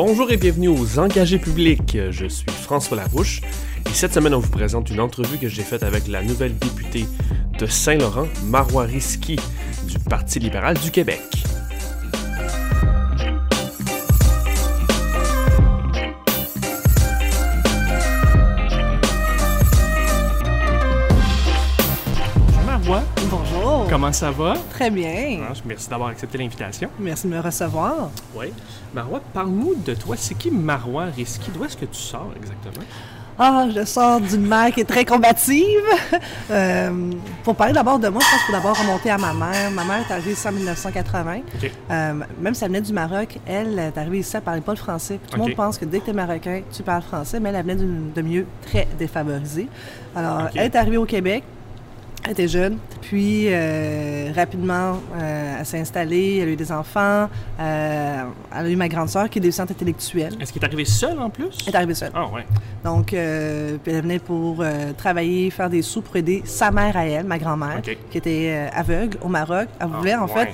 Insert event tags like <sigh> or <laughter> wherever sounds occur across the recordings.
Bonjour et bienvenue aux Engagés publics. Je suis François Larouche et cette semaine on vous présente une entrevue que j'ai faite avec la nouvelle députée de Saint-Laurent, Marois Risky, du Parti libéral du Québec. Comment ça va? Très bien. Ah, Merci d'avoir accepté l'invitation. Merci de me recevoir. Oui. Marois, parle-nous de toi. C'est qui Marois Risky? D'où est-ce que tu sors exactement? Ah, je sors d'une mère qui est très combative. <laughs> Euh, pour parler d'abord de moi, je pense qu'il faut d'abord remonter à ma mère. Ma mère est arrivée ici en 1980. OK. Euh, même si elle venait du Maroc, elle est arrivée ici, elle ne parlait pas le français. Tout le monde pense que dès que tu es marocain, tu parles français, mais elle venait de milieu très défavorisé. Alors, elle est arrivée au Québec. Elle était jeune, puis euh, rapidement, euh, elle s'est installée, elle a eu des enfants, euh, elle a eu ma grande sœur qui est déficiente intellectuelle. Est-ce qu'il est arrivé seul en plus? Elle est arrivée seule. Ah ouais. Donc, puis elle venait pour travailler, faire des sous pour aider sa mère à elle, ma grand-mère, qui était aveugle au Maroc. Elle voulait, Ah, en ouais. fait,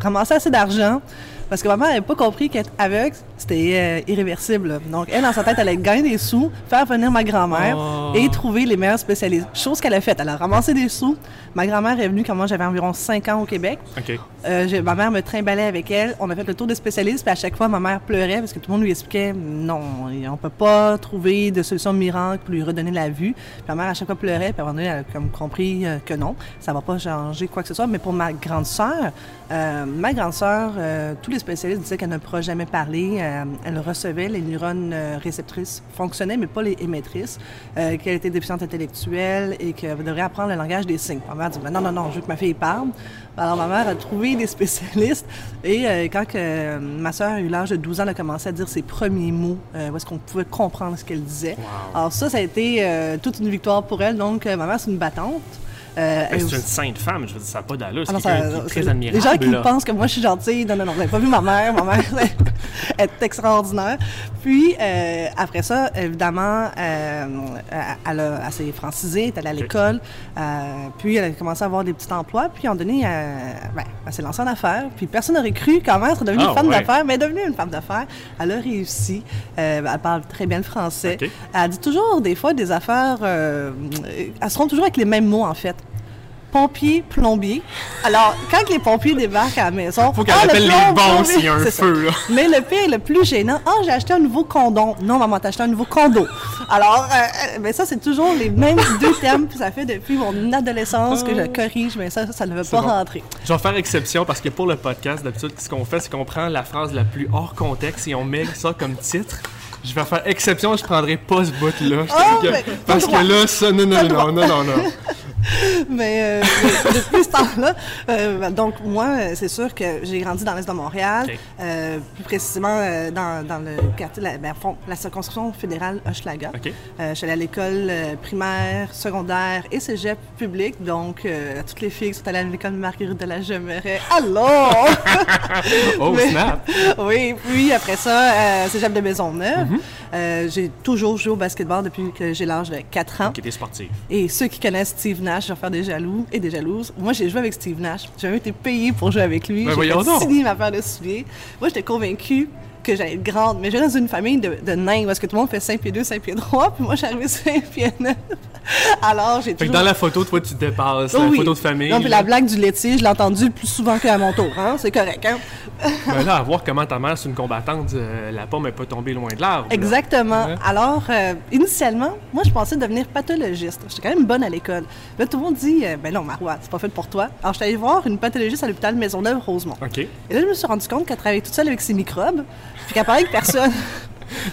ramasser assez d'argent parce que maman n'avait pas compris qu'être aveugle, c'était euh, irréversible. Donc, elle, dans sa tête, elle allait gagner des sous, faire venir ma grand-mère Oh. et trouver les meilleurs spécialistes. Chose qu'elle a faite. Elle a ramassé des sous. Ma grand-mère est venue quand moi j'avais environ 5 ans au Québec. Euh, ma mère me trimballait avec elle. On a fait le tour des spécialistes, puis à chaque fois, ma mère pleurait parce que tout le monde lui expliquait non, on peut pas trouver de solution miracle pour lui redonner la vue. Puis ma mère, à chaque fois, pleurait, puis à un moment donné, elle a comme compris euh, que non, ça va pas changer quoi que ce soit. Mais pour ma grande sœur, euh, ma grande sœur, tous les spécialistes disaient qu'elle ne pourra jamais parler. Euh, elle recevait, les neurones euh, réceptrices fonctionnaient, mais pas les émettrices, euh, qu'elle était déficiente intellectuelle et qu'elle devrait apprendre le langage des signes. Ma mère dit, Ben non, non, non, je veux que ma fille parle. Alors, ma mère a trouvé des spécialistes et euh, quand que, ma sœur a eu l'âge de 12 ans, elle a commencé à dire ses premiers mots, où est-ce qu'on pouvait comprendre ce qu'elle disait. Wow. Alors ça, ça a été toute une victoire pour elle. Donc, ma mère, c'est une battante. Euh, Ben, elle c'est aussi- une sainte femme, je veux dire, ça n'a pas d'allure. C'est ah c'est- très admirable. Les gens qui là. pensent que moi je suis gentille, non, non, non, vous n'avez pas vu ma mère. Ma mère <laughs> est extraordinaire. Puis euh, après ça, évidemment, euh, elle, a- elle s'est francisée, elle est allée à l'école. euh, puis elle a commencé à avoir des petits emplois. Puis en donné, euh, ben, elle s'est lancée en affaires. Puis personne n'aurait cru quand même être devenue Ah, une femme ouais. d'affaires, mais elle est devenue une femme d'affaires. Elle a réussi. Euh, elle parle très bien le français. Elle dit toujours des fois des affaires. euh, elles seront toujours avec les mêmes mots en fait pompier, plombier. Alors, quand les pompiers débarquent à la maison, Faut qu'elle Ah, le appelle les plomb- bons s'il y a un feu, là. Mais le pire, le plus gênant, ah, j'ai acheté un nouveau condom. Non, maman, t'as acheté un nouveau condo. Alors, euh, euh, ben ça, c'est toujours les mêmes <laughs> deux thèmes. Puis ça fait depuis mon adolescence que je corrige, mais ça, ça ne veut pas bon. rentrer. Je vais faire exception parce que pour le podcast, d'habitude, ce qu'on fait, c'est qu'on prend la phrase la plus hors contexte et on met ça comme titre. Je vais faire exception, je prendrai pas ce bout-là. Oh, que- mais parce que là, ça, non, non, non, non, non, non. <laughs> Mais euh, depuis ce temps-là, euh, donc moi, c'est sûr que j'ai grandi dans l'Est de Montréal, euh, plus précisément dans, dans le quartier, la, ben, la circonscription fédérale Hochelaga. OK. Euh, je suis allée à l'école primaire, secondaire et cégep public, donc toutes les filles qui sont allées à l'école Marguerite de la Gemmerais. Alors! <laughs> Oh, <laughs> Mais- snap! oui, puis après ça, cégep de Maisonneuve. Mhm. Euh, j'ai toujours joué au basketball depuis que j'ai l'âge de 4 ans. Qui était sportif. Et ceux qui connaissent Steve Nash, je vais faire des jaloux et des jalouses. Moi, j'ai joué avec Steve Nash. J'ai même été payée pour jouer avec lui. Ben j'ai signer ma paire de souliers. Moi, j'étais convaincue que j'allais être grande. Mais je viens dans une famille de, de nains parce que tout le monde fait 5 pieds 2, 5 pieds 3. Puis moi, je suis arrivée 5 pieds 9. Alors, j'ai Fait que toujours... dans la photo, toi, tu dépasses. Oh la oui. photo de famille. Non, puis la blague du laitier, je l'ai entendue plus souvent qu'à mon tour. Hein? C'est correct, hein? <laughs> Ben là, à voir comment ta mère, c'est une combattante, euh, la pomme n'est pas tombée loin de l'arbre. Exactement. Alors, euh, initialement, moi, je pensais devenir pathologiste. J'étais quand même bonne à l'école. Là, tout le monde dit, euh, ben non, Marois, c'est pas fait pour toi. Alors, je suis allée voir une pathologiste à l'hôpital Maisonneuve-Rosemont. OK. Et là, je me suis rendu compte qu'elle travaillait toute seule avec ses microbes, puis qu'elle parlait avec personne.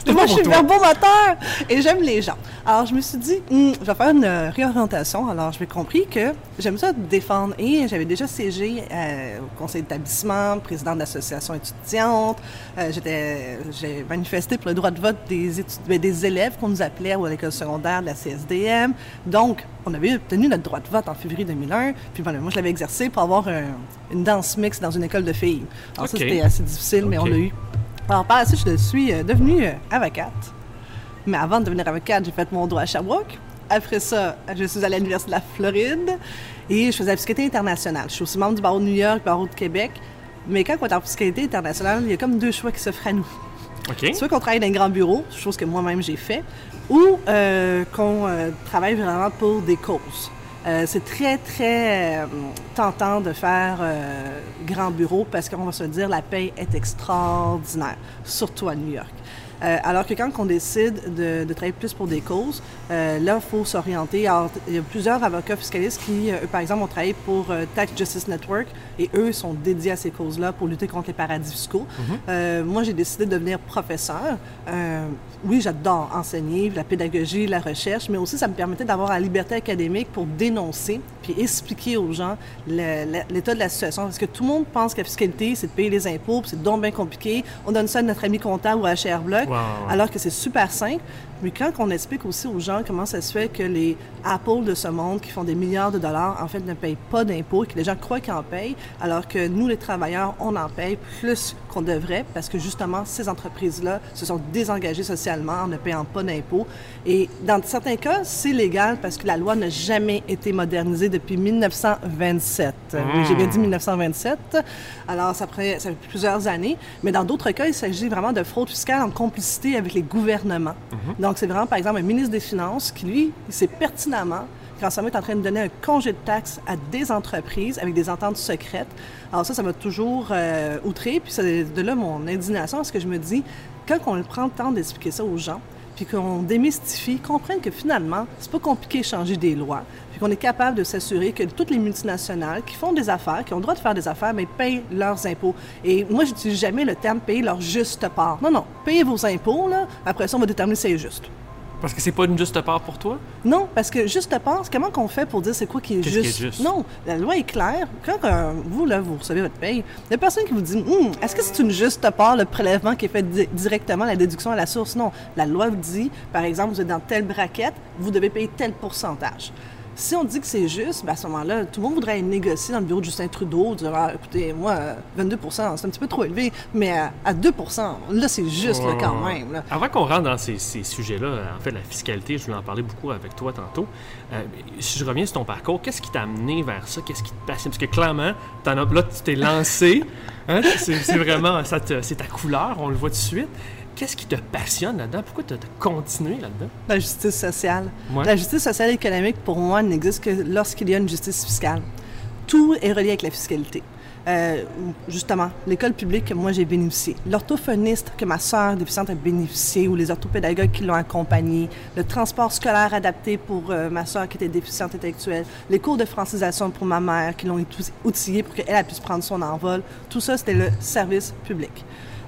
Moi, je suis verbomoteur et j'aime les gens. Alors, je me suis dit, Hum, je vais faire une euh, réorientation. Alors, j'ai compris que j'aime ça défendre. Et j'avais déjà siégé euh, au conseil d'établissement, président d'association étudiante. Euh, j'étais, j'ai manifesté pour le droit de vote des, ben, des élèves qu'on nous appelait à l'école secondaire de la CSDM. Donc, on avait obtenu notre droit de vote en février 2001. Puis voilà, moi, je l'avais exercé pour avoir un- une danse mixte dans une école de filles. Alors, ça, c'était assez difficile, mais on l'a eu. Alors, par la suite, je suis euh, devenue euh, avocate. Mais avant de devenir avocate, j'ai fait mon droit à Sherbrooke. Après ça, je suis allée à l'Université de la Floride et je faisais la fiscalité internationale. Je suis aussi membre du barreau de New York, barreau de Québec. Mais quand on est en fiscalité internationale, il y a comme deux choix qui s'offrent à nous. OK. Soit qu'on travaille dans un grand bureau, chose que moi-même j'ai fait, ou euh, qu'on euh, travaille vraiment pour des causes. Euh, c'est très, très euh, tentant de faire euh, grand bureau parce qu'on va se dire la paye est extraordinaire, surtout à New York. Euh, alors que quand on décide de, de travailler plus pour des causes, euh, là, il faut s'orienter. Il y a plusieurs avocats fiscalistes qui, euh, par exemple, ont travaillé pour Tax Justice Network et eux sont dédiés à ces causes-là pour lutter contre les paradis fiscaux. Euh, moi, j'ai décidé de devenir professeur. Euh, oui, j'adore enseigner, la pédagogie, la recherche, mais aussi ça me permettait d'avoir la liberté académique pour dénoncer puis expliquer aux gens l'état de la situation. Parce que tout le monde pense que la fiscalité, c'est de payer les impôts, puis c'est donc bien compliqué. On donne ça à notre ami comptable ou à HR Block, alors que c'est super simple. Mais quand on explique aussi aux gens comment ça se fait que les Apple de ce monde qui font des milliards de dollars, en fait, ne payent pas d'impôts, que les gens croient qu'ils en payent, alors que nous, les travailleurs, on en paye plus qu'on devrait, parce que justement, ces entreprises-là se sont désengagées socialement en ne payant pas d'impôts. Et dans certains cas, c'est légal parce que la loi n'a jamais été modernisée depuis 1927. Oui, J'ai bien dit 1927. Alors, ça, prend- ça fait plusieurs années. Mais dans d'autres cas, il s'agit vraiment de fraude fiscale en complicité avec les gouvernements. Donc, c'est vraiment, par exemple, un ministre des Finances qui, lui, il sait pertinemment ce moment, est en train de donner un congé de taxes à des entreprises avec des ententes secrètes. Alors ça, ça m'a toujours euh, outré. Puis c'est de là mon indignation, parce que je me dis, quand on prend le temps d'expliquer ça aux gens, puis qu'on démystifie, comprenne que finalement, c'est pas compliqué de changer des lois, puis qu'on est capable de s'assurer que toutes les multinationales qui font des affaires, qui ont le droit de faire des affaires, mais payent leurs impôts. Et moi, j'utilise jamais le terme payer leur juste part. Non, non, payez vos impôts, là, après ça, on va déterminer si c'est juste. Parce que c'est pas une juste part pour toi? Non, parce que juste pense, comment qu'on fait pour dire c'est quoi qui est Qu'est-ce qui est juste? Non, la loi est claire. Quand euh, vous, là, vous recevez votre paye, il n'y a personne qui vous dit Hum, est-ce que c'est une juste part, le prélèvement qui est fait di- directement, la déduction à la source? Non. La loi vous dit, par exemple, vous êtes dans telle braquette, vous devez payer tel pourcentage. Si on dit que c'est juste, ben à ce moment-là, tout le monde voudrait négocier dans le bureau de Justin Trudeau, dire ah, écoutez, moi, euh, 22 c'est un petit peu trop élevé, mais euh, à 2 là, c'est juste là, quand même. là. Avant qu'on rentre dans ces, ces sujets-là, en fait, la fiscalité, je voulais en parler beaucoup avec toi tantôt. Euh, si je reviens sur ton parcours, qu'est-ce qui t'a amené vers ça? Qu'est-ce qui te passionne? Parce que clairement, t'en as- là, tu t'es lancé. Hein? C'est vraiment, c'est ta couleur, on le voit tout de suite. Qu'est-ce qui te passionne là-dedans? Pourquoi tu as continué là-dedans? La justice sociale. Ouais. La justice sociale et économique, pour moi, n'existe que lorsqu'il y a une justice fiscale. Tout est relié avec la fiscalité. Euh, justement, l'école publique que moi j'ai bénéficié, l'orthophoniste que ma sœur déficiente a bénéficié, ou les orthopédagogues qui l'ont accompagné, le transport scolaire adapté pour euh, ma sœur qui était déficiente intellectuelle, les cours de francisation pour ma mère qui l'ont outi- outillée pour qu'elle puisse prendre son envol, tout ça c'était le service public.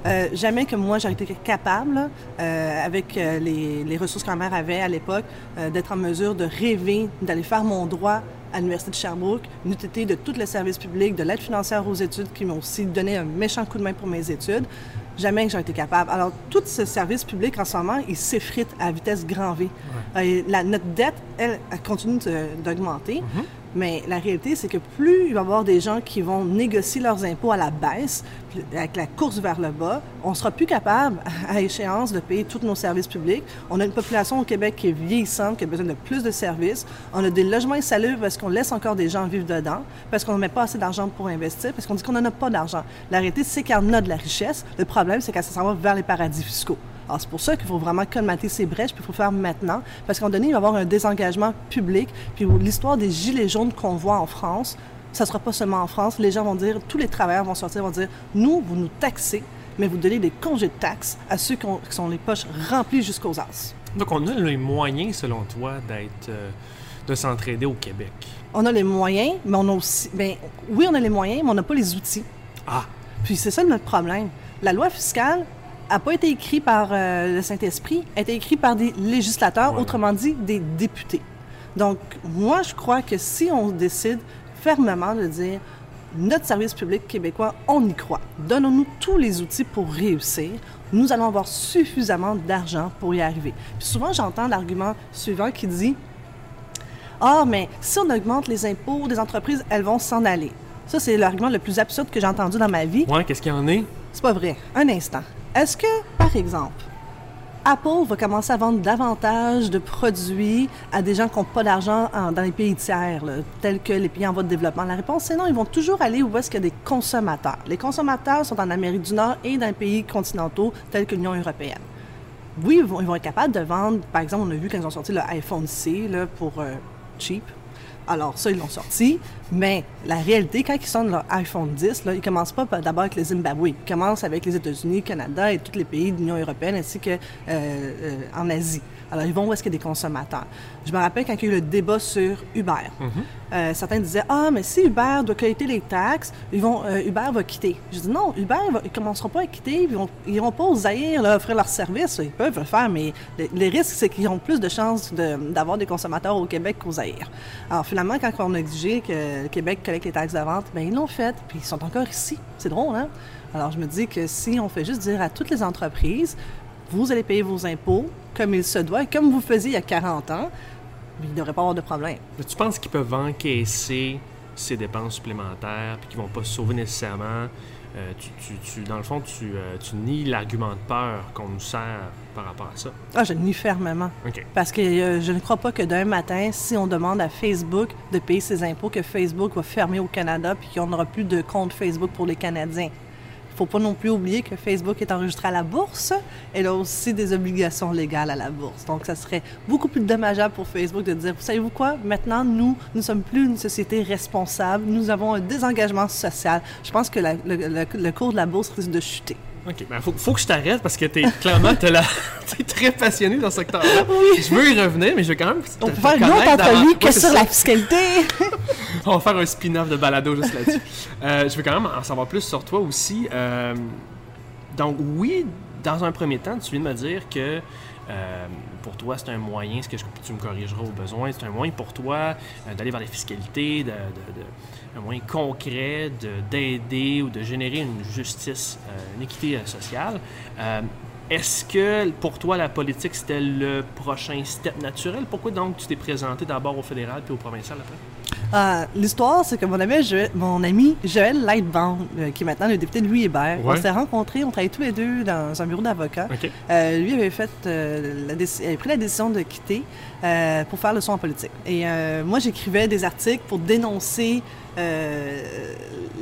Euh, jamais que moi, j'aurais été capable, euh, avec euh, les, les ressources que ma mère avait à l'époque, euh, d'être en mesure de rêver, d'aller faire mon droit à l'Université de Sherbrooke, une UTT de tout le service public, de l'aide financière aux études qui m'ont aussi donné un méchant coup de main pour mes études. Jamais que j'aurais été capable. Alors, tout ce service public, en ce moment, il s'effrite à vitesse grand V. La, notre dette, elle, elle continue d'augmenter. Mais la réalité, c'est que plus il va y avoir des gens qui vont négocier leurs impôts à la baisse, avec la course vers le bas, on sera plus capable, <laughs> à échéance, de payer tous nos services publics. On a une population au Québec qui est vieillissante, qui a besoin de plus de services. On a des logements insalubres parce qu'on laisse encore des gens vivre dedans, parce qu'on ne met pas assez d'argent pour investir, parce qu'on dit qu'on n'en a pas d'argent. La réalité, c'est qu'il a de la richesse. Le problème, c'est qu'elle s'en va vers les paradis fiscaux. Alors, c'est pour ça qu'il faut vraiment colmater ces brèches, puis il faut le faire maintenant, parce qu'à un moment donné, il va y avoir un désengagement public, puis l'histoire des gilets jaunes qu'on voit en France, ça ne sera pas seulement en France. Les gens vont dire, tous les travailleurs vont sortir, vont dire, nous, vous nous taxez, mais vous donnez des congés de taxes à ceux qui, ont- qui sont les poches remplies jusqu'aux as. Donc, on a les moyens, selon toi, d'être, euh, de s'entraider au Québec. On a les moyens, mais on a aussi... Ben, oui, on a les moyens, mais on n'a pas les outils. Ah, Puis c'est ça notre problème. La loi fiscale n'a pas été écrite par euh, le Saint-Esprit, a été écrite par des législateurs, autrement dit des députés. Donc, moi, je crois que si on décide fermement de dire notre service public québécois, on y croit. Donnons-nous tous les outils pour réussir. Nous allons avoir suffisamment d'argent pour y arriver. Puis souvent, j'entends l'argument suivant qui dit ah, mais si on augmente les impôts des entreprises, elles vont s'en aller. Ça, c'est l'argument le plus absurde que j'ai entendu dans ma vie. ouais, qu'est-ce qu'il y en est? C'est pas vrai. Un instant. Est-ce que, par exemple, Apple va commencer à vendre davantage de produits à des gens qui n'ont pas d'argent en- dans les pays tiers, tels que les pays en voie de développement? La réponse, c'est non. Ils vont toujours aller où est-ce qu'il y a des consommateurs. Les consommateurs sont en Amérique du Nord et dans les pays continentaux, tels que l'Union européenne. Oui, ils vont, être capables de vendre, par exemple, on a vu quand ils ont sorti le iPhone C pour euh, cheap. Alors, ça, ils l'ont sorti. Mais la réalité, quand ils sortent leur iPhone 10, là, ils commencent pas d'abord avec le Zimbabwe. Ils commencent avec les États-Unis, Canada et tous les pays de l'Union européenne ainsi qu'en en Asie. Alors, ils vont où est-ce qu'il y a des consommateurs? Je me rappelle quand il y a eu le débat sur Uber. Euh, certains disaient Ah, mais si Uber doit collecter les taxes, ils vont, euh, Uber va quitter. Je dis Non, Uber, va- ils ne commenceront pas à quitter. Ils n'iront pas aux Zaïre là, offrir leur service. Ils peuvent le faire, mais le- les risques, c'est qu'ils ont plus de chances de- d'avoir des consommateurs au Québec qu'aux Zaïre. Alors, finalement, quand on a exigé que le Québec collecte les taxes de vente, bien, ils l'ont fait, puis ils sont encore ici. C'est drôle, hein? Alors, je me dis que si on fait juste dire à toutes les entreprises, vous allez payer vos impôts comme il se doit, et comme vous faisiez il y a 40 ans, il ne devrait pas avoir de problème. Mais tu penses qu'ils peuvent encaisser ces dépenses supplémentaires puis qu'ils vont pas se sauver nécessairement? Euh, tu, tu- tu- dans le fond, tu, euh, tu nies l'argument de peur qu'on nous sert par rapport à ça. Ah, je le nie fermement. Parce que euh, je ne crois pas que d'un matin, si on demande à Facebook de payer ses impôts, que Facebook va fermer au Canada puis qu'on n'aura plus de compte Facebook pour les Canadiens. Faut pas non plus oublier que Facebook est enregistré à la bourse. Elle a aussi des obligations légales à la bourse. Donc, ça serait beaucoup plus dommageable pour Facebook de dire, vous savez-vous quoi, maintenant, nous, nous sommes plus une société responsable. Nous avons un désengagement social. Je pense que le cours de la bourse risque de chuter. OK. Ben, faut, faut que je t'arrête parce que t'es clairement <laughs> t'es la- très passionné dans ce secteur-là. Je veux y revenir, mais je veux quand même. On peut faire une autre connaître entrevue davantage. que sur la fiscalité. <laughs> On va faire un spin-off de balado juste là-dessus. Euh, je veux quand même en savoir plus sur toi aussi. Euh, donc, oui, dans un premier temps, tu viens de me dire que euh, pour toi, c'est un moyen, ce que je- tu me corrigeras au besoin, c'est un moyen pour toi d'aller vers les fiscalités, de, de- de- un moyen concret de- d'aider ou de générer une justice, euh, une équité euh, sociale. Euh, est-ce que pour toi, la politique, c'était le prochain step naturel? Pourquoi donc tu t'es présenté d'abord au fédéral puis au provincial après? Euh, L'histoire, c'est que mon ami, Joël, mon ami Joël Lightbound, euh, qui est maintenant le député de Louis Hébert, Ouais. on s'est rencontrés, on travaillait tous les deux dans un bureau d'avocat. Euh, lui avait fait euh, la avait pris la décision de quitter euh, pour faire le son en politique. Et euh, moi, j'écrivais des articles pour dénoncer euh,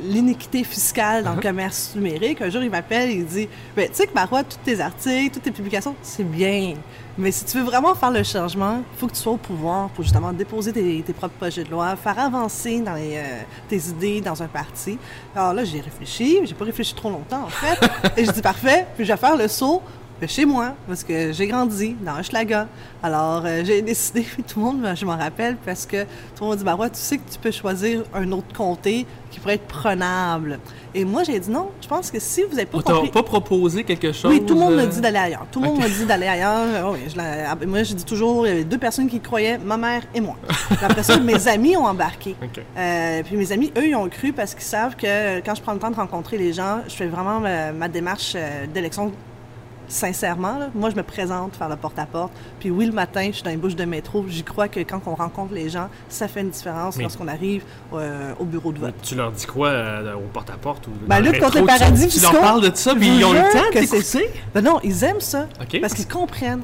l'iniquité fiscale dans le Uh-huh. commerce numérique. Un jour, il m'appelle et il dit ben, Tu sais que Marois, tous tes articles, toutes tes publications, c'est bien. Mais si tu veux vraiment faire le changement, il faut que tu sois au pouvoir pour justement déposer tes, tes propres projets de loi, faire avancer dans les, euh, tes idées dans un parti. Alors là, j'ai réfléchi, mais j'ai pas réfléchi trop longtemps en fait. <laughs> et je dis parfait, puis je vais faire le saut chez moi, parce que j'ai grandi dans Hochelaga. Alors, euh, j'ai <laughs> décidé, puis tout le monde, je m'en rappelle, parce que tout le monde dit, bah ouais, tu sais que tu peux choisir un autre comté qui pourrait être prenable. Et moi, j'ai dit non, je pense que si vous n'avez pas On compris... pas proposé quelque chose? Oui, tout le monde euh, m'a dit d'aller ailleurs. Tout le monde m'a dit d'aller ailleurs. Oui, je l'ai- ah, ben, moi, je dis toujours, il y avait deux personnes qui croyaient, ma mère et moi. Après ça, <laughs> mes amis ont embarqué. OK. Euh, puis mes amis, eux, ils ont cru parce qu'ils savent que euh, quand je prends le temps de rencontrer les gens, je fais vraiment ma, ma démarche euh, d'élection sincèrement. là. Moi, je me présente faire le porte-à-porte. Puis oui, le matin, je suis dans les bouches de métro. J'y crois que quand on rencontre les gens, ça fait une différence Mais- lorsqu'on arrive euh, au bureau de vote. Tu leur dis quoi euh, au porte-à-porte ou Ben, lutte contre les paradis tu, tu leur parles de ça, puis ils ont le temps que de c'est- t'écouter? Ben non, ils aiment ça. Parce qu'ils comprennent.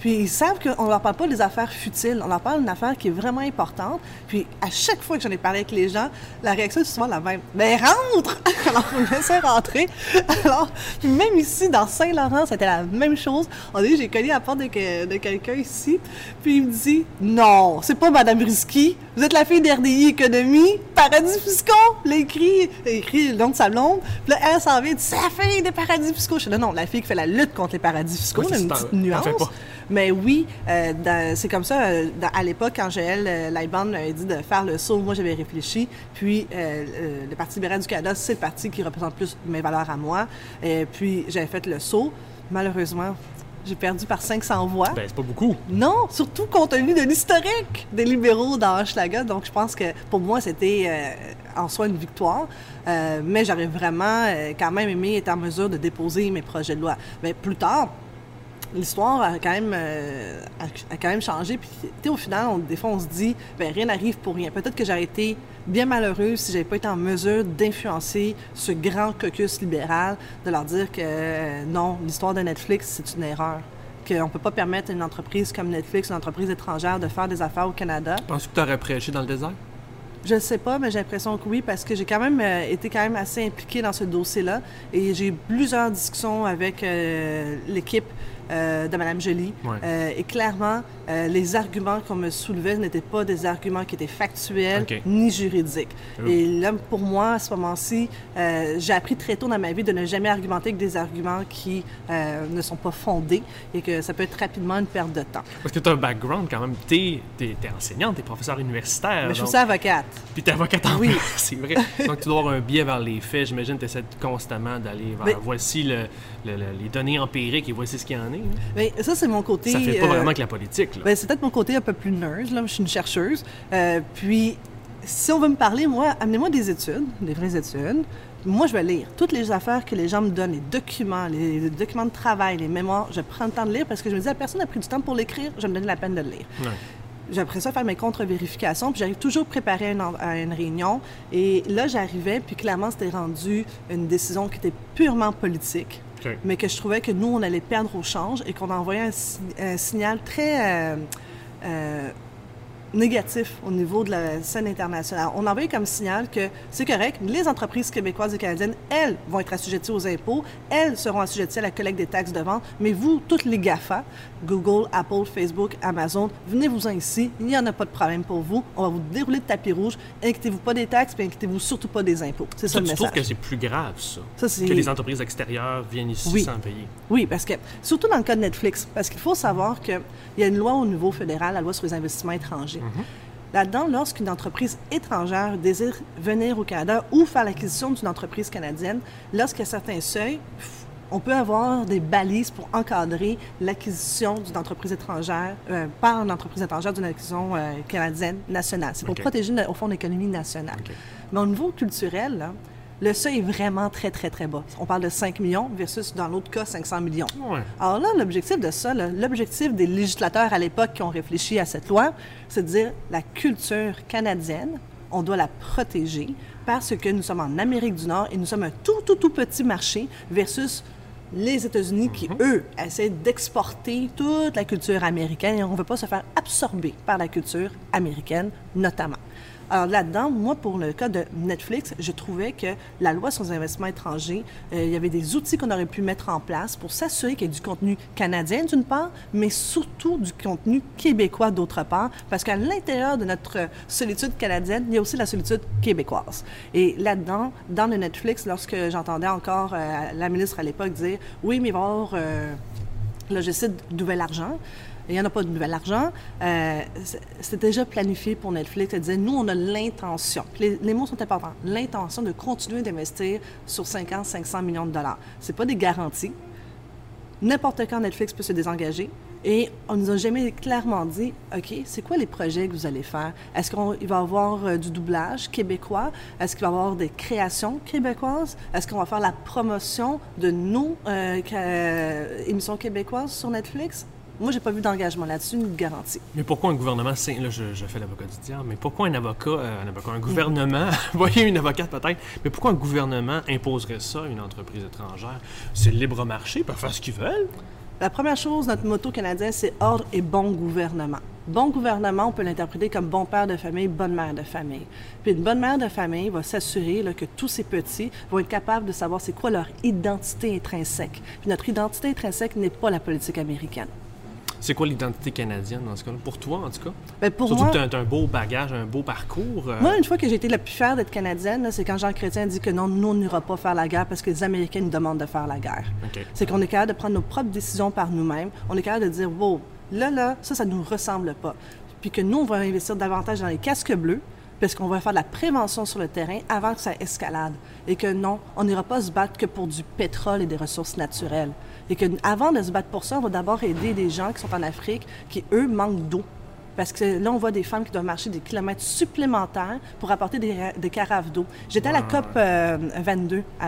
Puis ils savent qu'on leur parle pas des affaires futiles. On leur parle d'une affaire qui est vraiment importante. Puis à chaque fois que j'en ai parlé avec les gens, la réaction est souvent la même. Ben rentre! <laughs> Alors on me laissait rentrer. Alors, puis même ici, dans Saint-Laurent, c'était la même chose. On dit, j'ai cogné à la porte de, que- de quelqu'un ici. Puis il me dit, non, c'est pas Madame Risky. Vous êtes la fille d'RDI Économie, paradis fiscaux. L'écrit, écrit le nom de sa blonde. Puis là, elle s'en vient, c'est la fille des paradis fiscaux. Je dis, non, la fille qui fait la lutte contre les paradis fiscaux. Oui, a c'est une petite nuance. Mais oui, euh, c'est comme ça. euh, dans- à l'époque, quand Joël euh, Lightbound m'avait dit de faire le saut, moi, j'avais réfléchi. Puis, le Parti libéral du Canada, c'est le parti qui représente plus mes valeurs à moi. Et puis, j'avais fait le saut. Malheureusement, j'ai perdu par 500 voix. Ben, c'est pas beaucoup. Non, surtout compte tenu de l'historique des libéraux dans Hochelaga. Donc, je pense que pour moi, c'était euh, en soi une victoire. Euh, mais j'aurais vraiment euh, quand même aimé être en mesure de déposer mes projets de loi. Mais plus tard, l'histoire a quand même euh, a, a quand même changé puis au final on, des fois on se dit ben rien n'arrive pour rien peut-être que j'aurais été bien malheureuse si j'avais pas été en mesure d'influencer ce grand caucus libéral de leur dire que euh, non l'histoire de Netflix c'est une erreur qu'on ne peut pas permettre à une entreprise comme Netflix, une entreprise étrangère, de faire des affaires au Canada. Penses-tu que tu aurais prêché dans le désert? Je ne sais pas, mais j'ai l'impression que oui, parce que j'ai quand même euh, été quand même assez impliquée dans ce dossier-là et j'ai eu plusieurs discussions avec euh, l'équipe de Mme Joly. Ouais. Euh, et clairement, euh, les arguments qu'on me soulevait n'étaient pas des arguments qui étaient factuels ni juridiques. Oh. Et là, pour moi, à ce moment-ci, euh, j'ai appris très tôt dans ma vie de ne jamais argumenter avec des arguments qui euh, ne sont pas fondés et que ça peut être rapidement une perte de temps. Parce que tu as un background quand même. Tu es, enseignante, tu es professeur universitaire. Mais je suis donc- avocate. Puis t'es avocate en Oui. c'est vrai. <laughs> Donc tu dois avoir un biais vers les faits. J'imagine que tu essaies constamment d'aller vers Mais- voici le- le- le- les données empiriques et voici ce qu'il y en est. Mais ça, c'est mon côté... Ça fait pas vraiment que la politique. Là. Ben, c'est peut-être mon côté un peu plus nerd, là. Je suis une chercheuse. Euh, puis, si on veut me parler, moi, amenez-moi des études, des vraies études. Moi, je vais lire toutes les affaires que les gens me donnent, les documents, les, les documents de travail, les mémoires. Je prends le temps de lire parce que je me dis, la personne a pris du temps pour l'écrire, je vais me donner la peine de le lire. Ouais. J'apprécie ça faire mes contre-vérifications, puis j'arrive toujours à une, à une réunion. Et là, j'arrivais, puis clairement, c'était rendu une décision qui était purement politique Mais que je trouvais que nous, on allait perdre au change et qu'on envoyait un signal très euh, euh, négatif au niveau de la scène internationale. On envoyait comme signal que c'est correct, les entreprises québécoises et canadiennes, elles vont être assujetties aux impôts, elles seront assujetties à la collecte des taxes de vente, mais vous, toutes les GAFA, Google, Apple, Facebook, Amazon, venez-vous-en ici, il n'y en a pas de problème pour vous, on va vous dérouler de tapis rouge, inquiétez-vous pas des taxes, puis inquiétez-vous surtout pas des impôts. C'est ça Ça, le tu trouves message. que c'est plus grave, ça? Ça, c'est- Que les entreprises extérieures viennent ici Oui. sans payer. Oui, parce que, surtout dans le cas de Netflix, parce qu'il faut savoir qu'il y a une loi au niveau fédéral, la loi sur les investissements étrangers. Là-dedans, lorsqu'une entreprise étrangère désire venir au Canada ou faire l'acquisition d'une entreprise canadienne, lorsqu'il y a certains seuils, on peut avoir des balises pour encadrer l'acquisition d'une entreprise étrangère euh, par une entreprise étrangère d'une acquisition euh, canadienne nationale. C'est pour protéger, au fond, l'économie nationale. Mais au niveau culturel, là, le seuil est vraiment très, très, très bas. On parle de 5 millions versus, dans l'autre cas, 500 millions. Ouais. Alors là, l'objectif de ça, l'objectif des législateurs à l'époque qui ont réfléchi à cette loi, c'est de dire la culture canadienne, on doit la protéger parce que nous sommes en Amérique du Nord et nous sommes un tout, tout, tout petit marché versus les États-Unis qui, eux, essaient d'exporter toute la culture américaine et on ne veut pas se faire absorber par la culture américaine, notamment. Alors là-dedans, moi, pour le cas de Netflix, je trouvais que la loi sur les investissements étrangers, euh, il y avait des outils qu'on aurait pu mettre en place pour s'assurer qu'il y ait du contenu canadien d'une part, mais surtout du contenu québécois d'autre part, parce qu'à l'intérieur de notre solitude canadienne, il y a aussi la solitude québécoise. Et là-dedans, dans le Netflix, lorsque j'entendais encore euh, la ministre à l'époque dire, oui, mais il là je cite, nouvel argent. Il n'y en a pas de nouvel argent. Euh, c'est- déjà planifié pour Netflix. Elle disait, nous, on a l'intention. Les, mots sont importants. L'intention de continuer d'investir sur 5 ans, 500 millions de dollars. Ce pas des garanties. N'importe quand Netflix peut se désengager. Et on nous a jamais clairement dit, OK, c'est quoi les projets que vous allez faire? Est-ce qu'il va y avoir euh, du doublage québécois? Est-ce qu'il va y avoir des créations québécoises? Est-ce qu'on va faire la promotion de nos euh, euh, émissions québécoises sur Netflix? Moi, j'ai pas vu d'engagement là-dessus, ni de garantie. Mais pourquoi un gouvernement, c'est- là je, je fais l'avocat du diable, mais pourquoi un avocat, euh, un avocat, un gouvernement, <laughs> voyez une avocate peut-être, mais pourquoi un gouvernement imposerait ça à une entreprise étrangère? C'est le libre marché, ils peuvent faire ce qu'ils veulent. La première chose, notre motto canadien, c'est ordre et bon gouvernement. Bon gouvernement, on peut l'interpréter comme bon père de famille, bonne mère de famille. Puis une bonne mère de famille va s'assurer là, que tous ces petits vont être capables de savoir c'est quoi leur identité intrinsèque. Puis notre identité intrinsèque n'est pas la politique américaine. C'est quoi l'identité canadienne dans ce cas-là? Pour toi, en tout cas? Ben, pour Surtout moi, que tu as, un beau bagage, un beau parcours. euh, Moi, une fois que j'ai été la plus fière d'être canadienne, c'est quand Jean Chrétien dit que non, nous, on n'ira pas faire la guerre parce que les Américains nous demandent de faire la guerre. C'est qu'on est capable de prendre nos propres décisions par nous-mêmes. On est capable de dire, wow, là, là, ça, ça nous ressemble pas. Puis que nous, on va investir davantage dans les casques bleus parce qu'on va faire de la prévention sur le terrain avant que ça escalade. Et que non, on n'ira pas se battre que pour du pétrole et des ressources naturelles. Et que avant de se battre pour ça, on va d'abord aider des gens qui sont en Afrique qui, eux, manquent d'eau. Parce que là, on voit des femmes qui doivent marcher des kilomètres supplémentaires pour apporter des, ra- des carafes d'eau. J'étais à la COP euh, 22, à-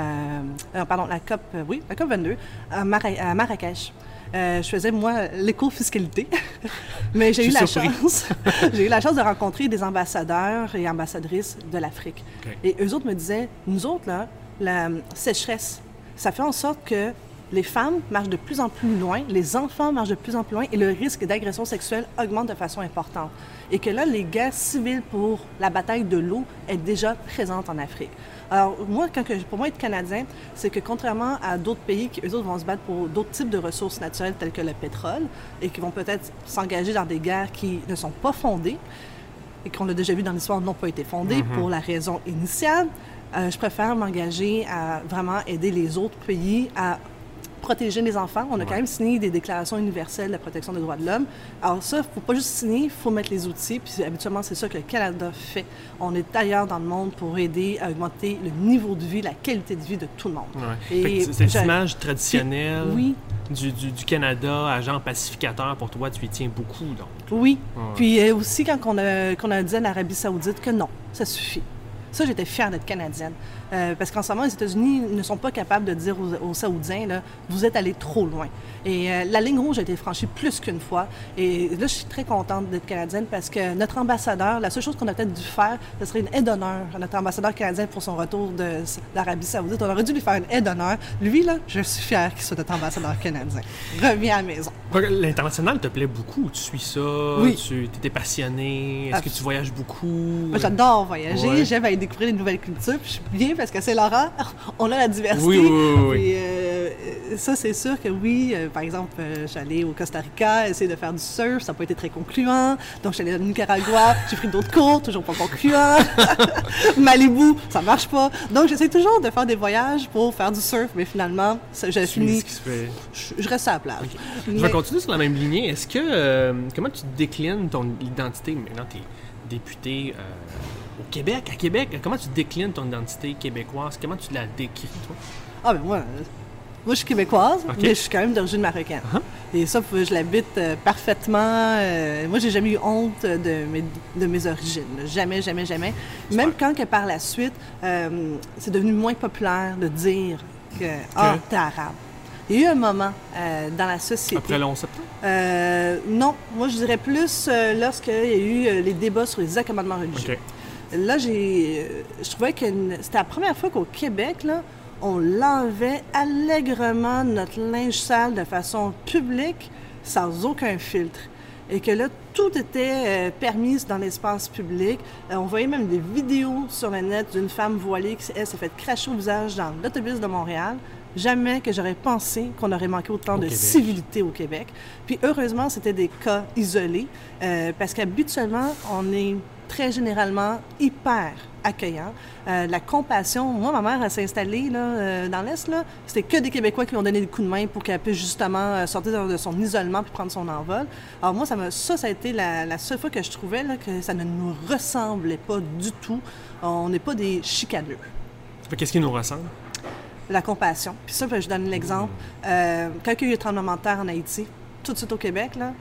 euh, pardon, la COP, euh, oui, la COP 22, à, Mara- à Marrakech. Euh, je faisais, moi, l'éco-fiscalité. <laughs> Mais j'ai eu la surpris. chance. <laughs> j'ai eu la chance de rencontrer des ambassadeurs et ambassadrices de l'Afrique. Et eux autres me disaient, nous autres, là, la sécheresse, ça fait en sorte que les femmes marchent de plus en plus loin, les enfants marchent de plus en plus loin et le risque d'agression sexuelle augmente de façon importante. Et que là, les guerres civiles pour la bataille de l'eau est déjà présente en Afrique. Alors, moi, quand pour moi, être Canadien, c'est que contrairement à d'autres pays qui, eux autres, vont se battre pour d'autres types de ressources naturelles telles que le pétrole et qui vont peut-être s'engager dans des guerres qui ne sont pas fondées et qu'on a déjà vu dans l'histoire n'ont pas été fondées pour la raison initiale, euh, je préfère m'engager à vraiment aider les autres pays à protéger les enfants. On a quand même signé des déclarations universelles de la protection des droits de l'homme. Alors ça, il ne faut pas juste signer, il faut mettre les outils. Puis habituellement, c'est ça que le Canada fait. On est ailleurs dans le monde pour aider à augmenter le niveau de vie, la qualité de vie de tout le monde. Et cette image traditionnelle oui. du, du, du, Canada, agent pacificateur, pour toi, tu y tiens beaucoup, donc. Oui. Puis euh, aussi, quand on a, qu'on a dit à l'Arabie saoudite que non, ça suffit. Ça, j'étais fière d'être canadienne. Euh, parce qu'en ce moment, les États-Unis ne sont pas capables de dire aux, Saoudiens, là, vous êtes allés trop loin. Et euh, la ligne rouge a été franchie plus qu'une fois. Et là, je suis très contente d'être canadienne parce que notre ambassadeur, la seule chose qu'on a peut-être dû faire, ce serait une aide d'honneur à notre ambassadeur canadien pour son retour d'Arabie Saoudite. On aurait dû lui faire une aide d'honneur. Lui, là, je suis fière qu'il soit notre ambassadeur canadien. Reviens à la maison. L'international te plaît beaucoup. Tu suis ça. Oui. Tu étais passionné. Est-ce que tu voyages beaucoup? J'adore voyager. J'aime aller découvrir des nouvelles cultures. Puis je suis bien parce que c'est Laurent, <laughs> on a la diversité. Oui, oui, oui. Et, euh, ça, c'est sûr que oui. Euh, par exemple, euh, j'allais au Costa Rica essayer de faire du surf, ça n'a pas été très concluant. Donc, j'allais au Nicaragua, j'ai pris d'autres cours, toujours pas concluant. <laughs> Malibu, ça marche pas. Donc, j'essaie toujours de faire des voyages pour faire du surf, mais finalement, j'ai fini. Je, reste à la plage. Je vais continuer sur la même lignée. Est-ce que. comment tu déclines ton identité? Maintenant? Tu es député au Québec, à Québec, comment tu déclines ton identité québécoise? Comment tu la décris, toi? Ah, ben moi, moi je suis québécoise, mais je suis quand même d'origine marocaine. Uh-huh. Et ça, je l'habite euh, parfaitement. Euh, moi, j'ai jamais eu honte de mes, de mes origines. Jamais, jamais, jamais. Même quand que par la suite, euh, c'est devenu moins populaire de dire que, ah, t'es arabe. Il y a eu un moment dans la société. Après le 11 septembre? non, moi je dirais plus lorsqu'il y a eu les débats sur les accommodements religieux là, j'ai, je trouvais que c'était la première fois qu'au Québec, là, on lavait allègrement notre linge sale de façon publique, sans aucun filtre. Et que là, tout était euh, permis dans l'espace public. Euh, on voyait même des vidéos sur le net d'une femme voilée qui s'est fait cracher au visage dans l'autobus de Montréal. Jamais que j'aurais pensé qu'on aurait manqué autant de civilité au Québec. Puis heureusement, c'était des cas isolés, euh, parce qu'habituellement, on est très généralement hyper accueillant. Euh, la compassion. Moi, ma mère, elle s'est installée là, euh, dans l'Est. Là. C'était que des Québécois qui lui ont donné des coups de main pour qu'elle puisse justement euh, sortir de, son isolement puis prendre son envol. Alors moi, ça, ça, ça a été la, seule fois que je trouvais là, que ça ne nous ressemblait pas du tout. On n'est pas des chicaneux. Qu'est-ce qui nous ressemble? La compassion. Puis ça, je donne l'exemple. quand il y a eu le tremblement de terre en Haïti, tout de suite au Québec, là,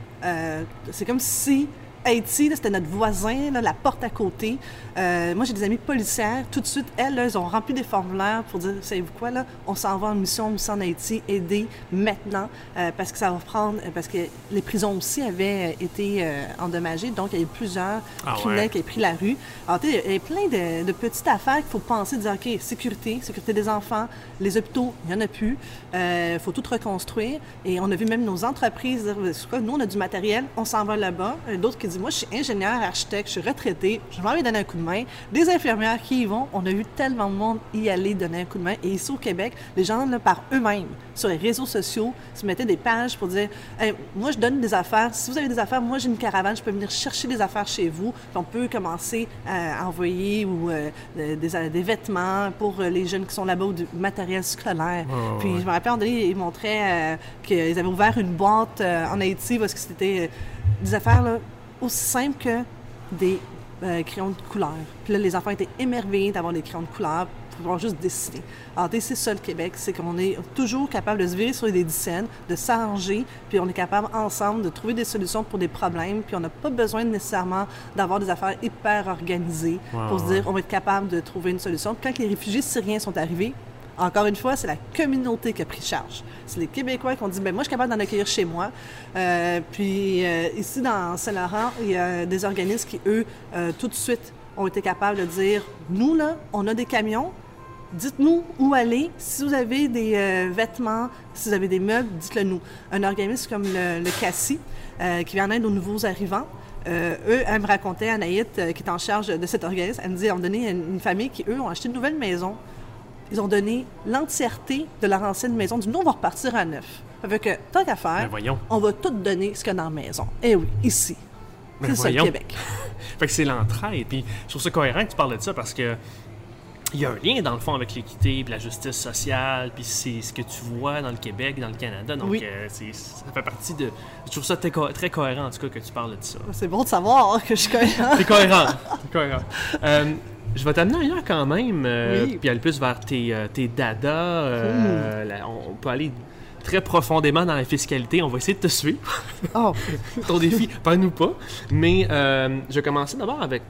c'est comme si Haïti, c'était notre voisin, la porte à côté. Euh, moi, j'ai des amis policières. Tout de suite, elles, elles ont rempli des formulaires pour dire, savez-vous quoi, là, on s'en va en mission aussi en Haïti, aider maintenant, euh, parce que ça va prendre, euh, parce que les prisons aussi avaient été endommagées, donc il y a eu plusieurs ah criminels qui avaient pris la rue. Alors, il y a plein de, petites affaires qu'il faut penser, dire, OK, sécurité, sécurité des enfants, les hôpitaux, il n'y en a plus, il faut tout reconstruire. Et on a vu même nos entreprises dire, nous, on a du matériel, on s'en va là-bas. D'autres qui moi, je suis ingénieur, architecte, je suis retraité, je vais envie donner un coup de main. Des infirmières qui y vont, on a vu tellement de monde y aller donner un coup de main. Et ici au Québec, les gens, là, par eux-mêmes, sur les réseaux sociaux, se mettaient des pages pour dire Moi, je donne des affaires. Si vous avez des affaires, moi, j'ai une caravane, je peux venir chercher des affaires chez vous. Puis on peut commencer à envoyer ou, euh, des, vêtements pour les jeunes qui sont là-bas ou du matériel scolaire. Puis je me rappelle, donné, ils montraient euh, qu'ils avaient ouvert une boîte euh, en Haïti parce que c'était des affaires là, aussi simples que des euh, crayons de couleur. Puis là, les enfants étaient émerveillés d'avoir des crayons de couleur pour pouvoir juste dessiner. Alors, c'est ça le Québec, c'est qu'on est toujours capable de se virer sur des scènes, de s'arranger, puis on est capable ensemble de trouver des solutions pour des problèmes, puis on n'a pas besoin nécessairement d'avoir des affaires hyper organisées pour se dire on va être capable de trouver une solution. Quand les réfugiés syriens sont arrivés, encore une fois, c'est la communauté qui a pris charge. C'est les Québécois qui ont dit, ben moi, je suis capable d'en accueillir chez moi. Euh, puis euh, ici, dans Saint-Laurent, il y a des organismes qui, eux, euh, tout de suite, ont été capables de dire, nous, là, on a des camions, Dites-nous où aller. Si vous avez des vêtements, si vous avez des meubles, dites-le nous. Un organisme comme le, le qui vient en aide aux nouveaux arrivants, eux, elle me racontait, Anaït, qui est en charge de cet organisme, elle me dit, ont donné une, une famille qui, eux, ont acheté une nouvelle maison. Ils ont donné l'entièreté de leur ancienne maison. Du nous, on va repartir à neuf. Fait que, tant qu'à faire, Ben on va tout donner ce qu'il y a dans la maison. Eh oui, ici. Ben C'est ça, le. Québec. <laughs> Fait que c'est l'entraide. Puis je trouve ça cohérent que tu parles de ça parce que il y a un lien dans le fond avec l'équité, puis la justice sociale, puis c'est ce que tu vois dans le Québec, dans le Canada. Donc Oui. euh, ça fait partie de. Je trouve ça très, co- très cohérent en tout cas que tu parles de ça. C'est bon de savoir que je suis cohérente. C'est cohérent. C'est cohérent. <laughs> Euh, je vais t'amener ailleurs quand même, euh, Oui. puis aller plus vers tes, euh, tes dada. euh, on, on peut aller très profondément dans la fiscalité. On va essayer de te suivre. Oh, <laughs> ton défi, pas nous pas. Mais euh, je vais commencer d'abord avec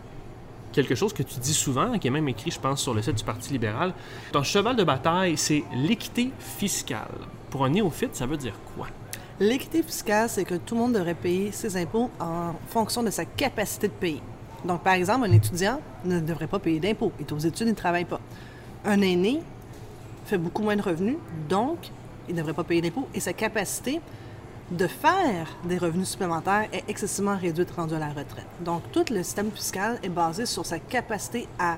quelque chose que tu dis souvent, qui est même écrit, je pense, sur le site du Parti libéral. Ton cheval de bataille, c'est l'équité fiscale. Pour un néophyte, ça veut dire quoi? L'équité fiscale, c'est que tout le monde devrait payer ses impôts en fonction de sa capacité de payer. Donc, par exemple, un étudiant ne devrait pas payer d'impôts. Il est aux études, il ne travaille pas. Un aîné fait beaucoup moins de revenus, donc il ne devrait pas payer d'impôts. Et sa capacité de faire des revenus supplémentaires est excessivement réduite rendu à la retraite. Donc, tout le système fiscal est basé sur sa capacité à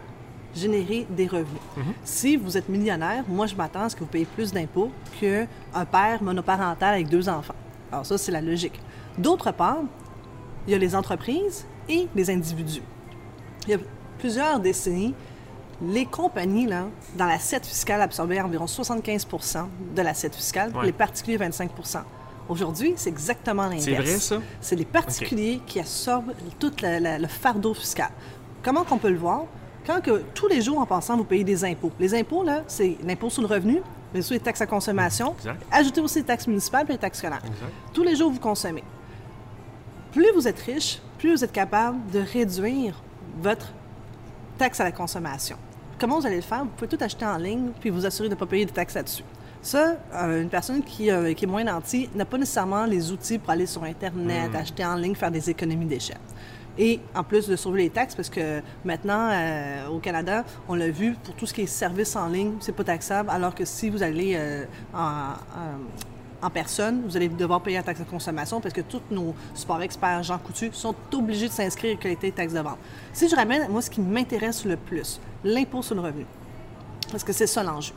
générer des revenus. Si vous êtes millionnaire, moi, je m'attends à ce que vous payez plus d'impôts qu'un père monoparental avec deux enfants. Alors ça, c'est la logique. D'autre part, il y a les entreprises et les individus. Il y a plusieurs décennies, les compagnies, là, dans l'assiette fiscale, absorbaient environ 75% de l'assiette fiscale, Ouais. les particuliers 25% Aujourd'hui, c'est exactement l'inverse. C'est vrai, ça? C'est les particuliers qui absorbent tout la- la- le fardeau fiscal. Comment qu'on peut le voir? Quand que tous les jours, en passant, vous payez des impôts. Les impôts, là, c'est l'impôt sur le revenu, mais aussi les taxes à consommation. Exact. Ajoutez aussi les taxes municipales et les taxes scolaires. Tous les jours, vous consommez. Plus vous êtes riche, plus vous êtes capable de réduire votre taxe à la consommation. Comment vous allez le faire? Vous pouvez tout acheter en ligne puis vous assurer de ne pas payer de taxes là-dessus. Ça, euh, une personne qui, euh, qui est moins nantie n'a pas nécessairement les outils pour aller sur Internet, acheter en ligne, faire des économies d'échelle. Et en plus de sauver les taxes, parce que maintenant, euh, au Canada, on l'a vu, pour tout ce qui est services en ligne, c'est pas taxable, alors que si vous allez euh, en, en- en personne, vous allez devoir payer la taxe de consommation parce que tous nos sports experts, Jean Coutu, sont obligés de s'inscrire et collecter les taxes de vente. Si je ramène, moi, ce qui m'intéresse le plus, l'impôt sur le revenu, parce que c'est ça l'enjeu.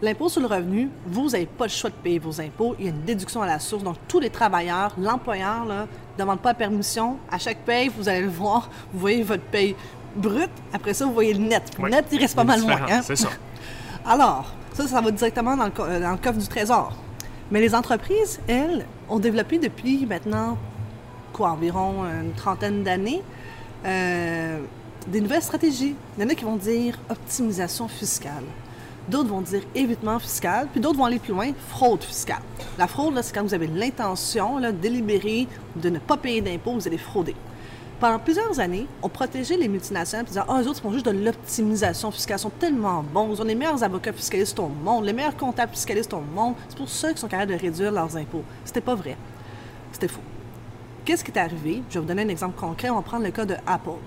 L'impôt sur le revenu, vous n'avez pas le choix de payer vos impôts. Il y a une déduction à la source. Donc, tous les travailleurs, l'employeur, ne demande pas la permission. À chaque paye, vous allez le voir, vous voyez votre paye brute. Après ça, vous voyez le net. Le net, il reste pas mal moins. hein? C'est ça. Alors, ça, ça va directement dans le, euh, dans le coffre du Trésor. Mais les entreprises, elles, ont développé depuis maintenant, quoi, environ une trentaine d'années, euh, des nouvelles stratégies. Il y en a qui vont dire optimisation fiscale. D'autres vont dire évitement fiscal, puis d'autres vont aller plus loin, fraude fiscale. La fraude, c'est quand vous avez l'intention délibérée de ne pas payer d'impôts, vous allez frauder. Pendant plusieurs années, on protégeait les multinationales en disant Ah, eux autres font juste de l'optimisation fiscale, ils sont tellement bons, ils ont les meilleurs avocats fiscalistes au monde, les meilleurs comptables fiscalistes au monde, c'est pour ça qu'ils sont capables de réduire leurs impôts. C'était pas vrai. C'était faux. Qu'est-ce qui est arrivé? Je vais vous donner un exemple concret. On va prendre le cas de Apple.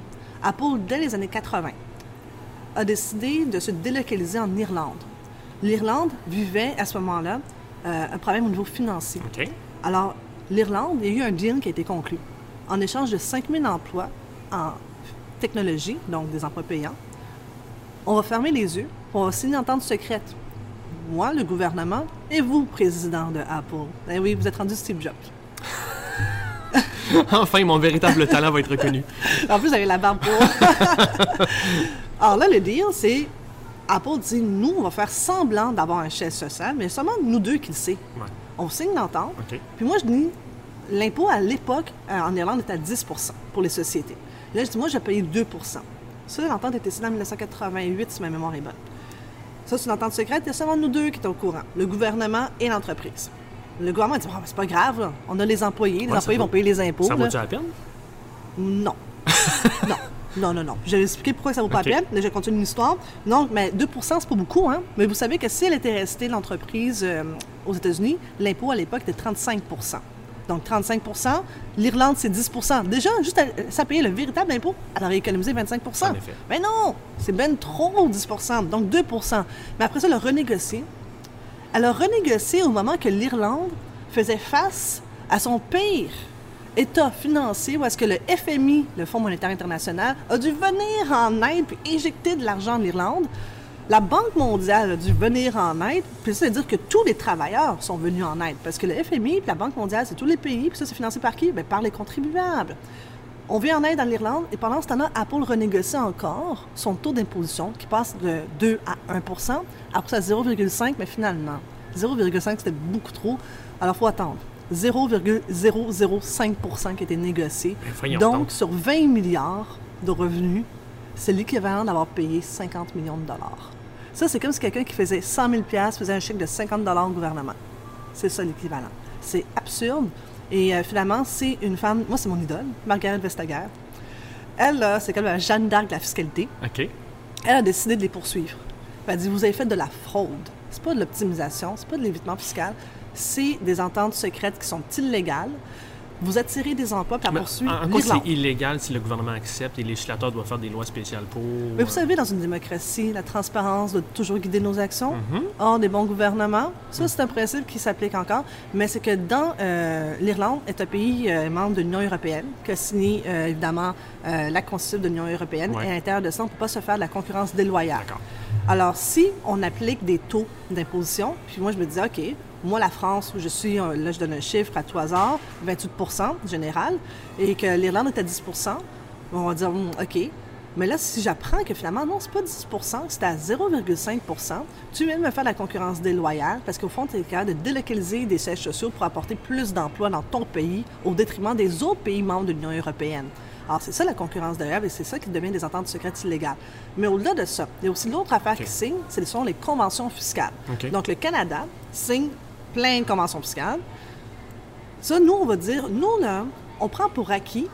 Apple, dès les années 80, a décidé de se délocaliser en Irlande. L'Irlande vivait à ce moment-là euh, un problème au niveau financier. Alors, l'Irlande, il y a eu un deal qui a été conclu. En échange de 5 000 emplois en technologie, donc des emplois payants, on va fermer les yeux, on va signer une entente secrète. Moi, le gouvernement, et vous, président de Apple. Eh oui, vous êtes rendu Steve Jobs. <laughs> enfin, mon véritable talent va être reconnu. En plus, vous avez la barbe pour. <laughs> Alors là, le deal, c'est Apple dit nous, on va faire semblant d'avoir un chef social, mais seulement nous deux qui le sait. Ouais. On signe l'entente. Puis moi, je dis l'impôt à l'époque euh, en Irlande était à 10% pour les sociétés. Là, je dis moi, je vais payer 2% Ça, l'entente était signée en 1988, si ma mémoire est bonne. Ça, c'est une entente secrète. Il y a seulement nous deux qui étaient au courant, le gouvernement et l'entreprise. Le gouvernement dit, Ah, c'est pas grave, là. on a les employés, les Ouais, employés vaut- vont payer les impôts. Ça vaut-tu la peine? Non. <laughs> non. Non, non, non. Je vais expliquer pourquoi ça vaut pas la peine. Là, je continue l'histoire. Non, mais 2% c'est pas beaucoup, hein. Mais vous savez que si elle était restée, l'entreprise, euh, aux États-Unis, l'impôt à l'époque était 35 donc 35% L'Irlande, c'est 10% Déjà, juste à, ça payer le véritable impôt, elle aurait économisé 25 En effet. Mais non, c'est ben trop 10% donc 2% Mais après ça, elle a renégocié. Elle a renégocié au moment que l'Irlande faisait face à son pire état financier où est-ce que le FMI, le Fonds monétaire international, a dû venir en aide puis éjecter de l'argent en Irlande. La Banque mondiale a dû venir en aide, puis ça veut dire que tous les travailleurs sont venus en aide, parce que le FMI et la Banque mondiale, c'est tous les pays, puis ça, c'est financé par qui? Bien, par les contribuables. On vient en aide dans l'Irlande, et pendant ce temps-là, Apple renégocie encore son taux d'imposition, qui passe de 2 à 1% après ça 0,5, mais finalement, 0,5, c'était beaucoup trop, alors il faut attendre. 0,005% qui a été négocié. Ben, donc, sur 20 milliards de revenus, c'est l'équivalent d'avoir payé 50 millions de dollars. Ça, c'est comme si quelqu'un qui faisait 100 000 faisait un chèque de 50 dollars au gouvernement. C'est ça l'équivalent. C'est absurde. Et euh, finalement, c'est une femme, moi c'est mon idole, Margaret Vestager. Elle, c'est comme la Jeanne d'Arc de la fiscalité. OK. Elle a décidé de les poursuivre. Elle a dit, vous avez fait de la fraude. C'est pas de l'optimisation, c'est pas de l'évitement fiscal, c'est des ententes secrètes qui sont illégales vous attirez des emplois par poursuivre En, quoi c'est illégal si le gouvernement accepte et le législateur doit faire des lois spéciales pour. Mais vous savez, dans une démocratie, la transparence doit toujours guider nos actions. Mhm. Or, des bons gouvernements, ça, c'est un principe qui s'applique encore. Mais c'est que dans euh, l'Irlande est un pays euh, membre de l'Union européenne qui a signé, euh, évidemment, la Constitution de l'Union européenne. Et à l'intérieur de ça, on ne peut pas se faire de la concurrence déloyale. Alors, si on applique des taux d'imposition, puis moi, je me dis, OK, moi, la France, où je suis, là, je donne un chiffre à tout hasard, 28% général, et que l'Irlande est à 10% on va dire, hmm, OK. Mais là, si j'apprends que finalement, non, c'est pas 10% c'est à 0,5% tu viens de me faire la concurrence déloyale parce qu'au fond, tu es capable de délocaliser des sièges sociaux pour apporter plus d'emplois dans ton pays au détriment des autres pays membres de l'Union européenne. Alors, c'est ça la concurrence déloyale et c'est ça qui devient des ententes secrètes illégales. Mais au-delà de ça, il y a aussi l'autre affaire qui signe, ce sont les conventions fiscales. Donc, le Canada signe plein de conventions fiscales. Ça, nous, on va dire, nous, là, on prend pour acquis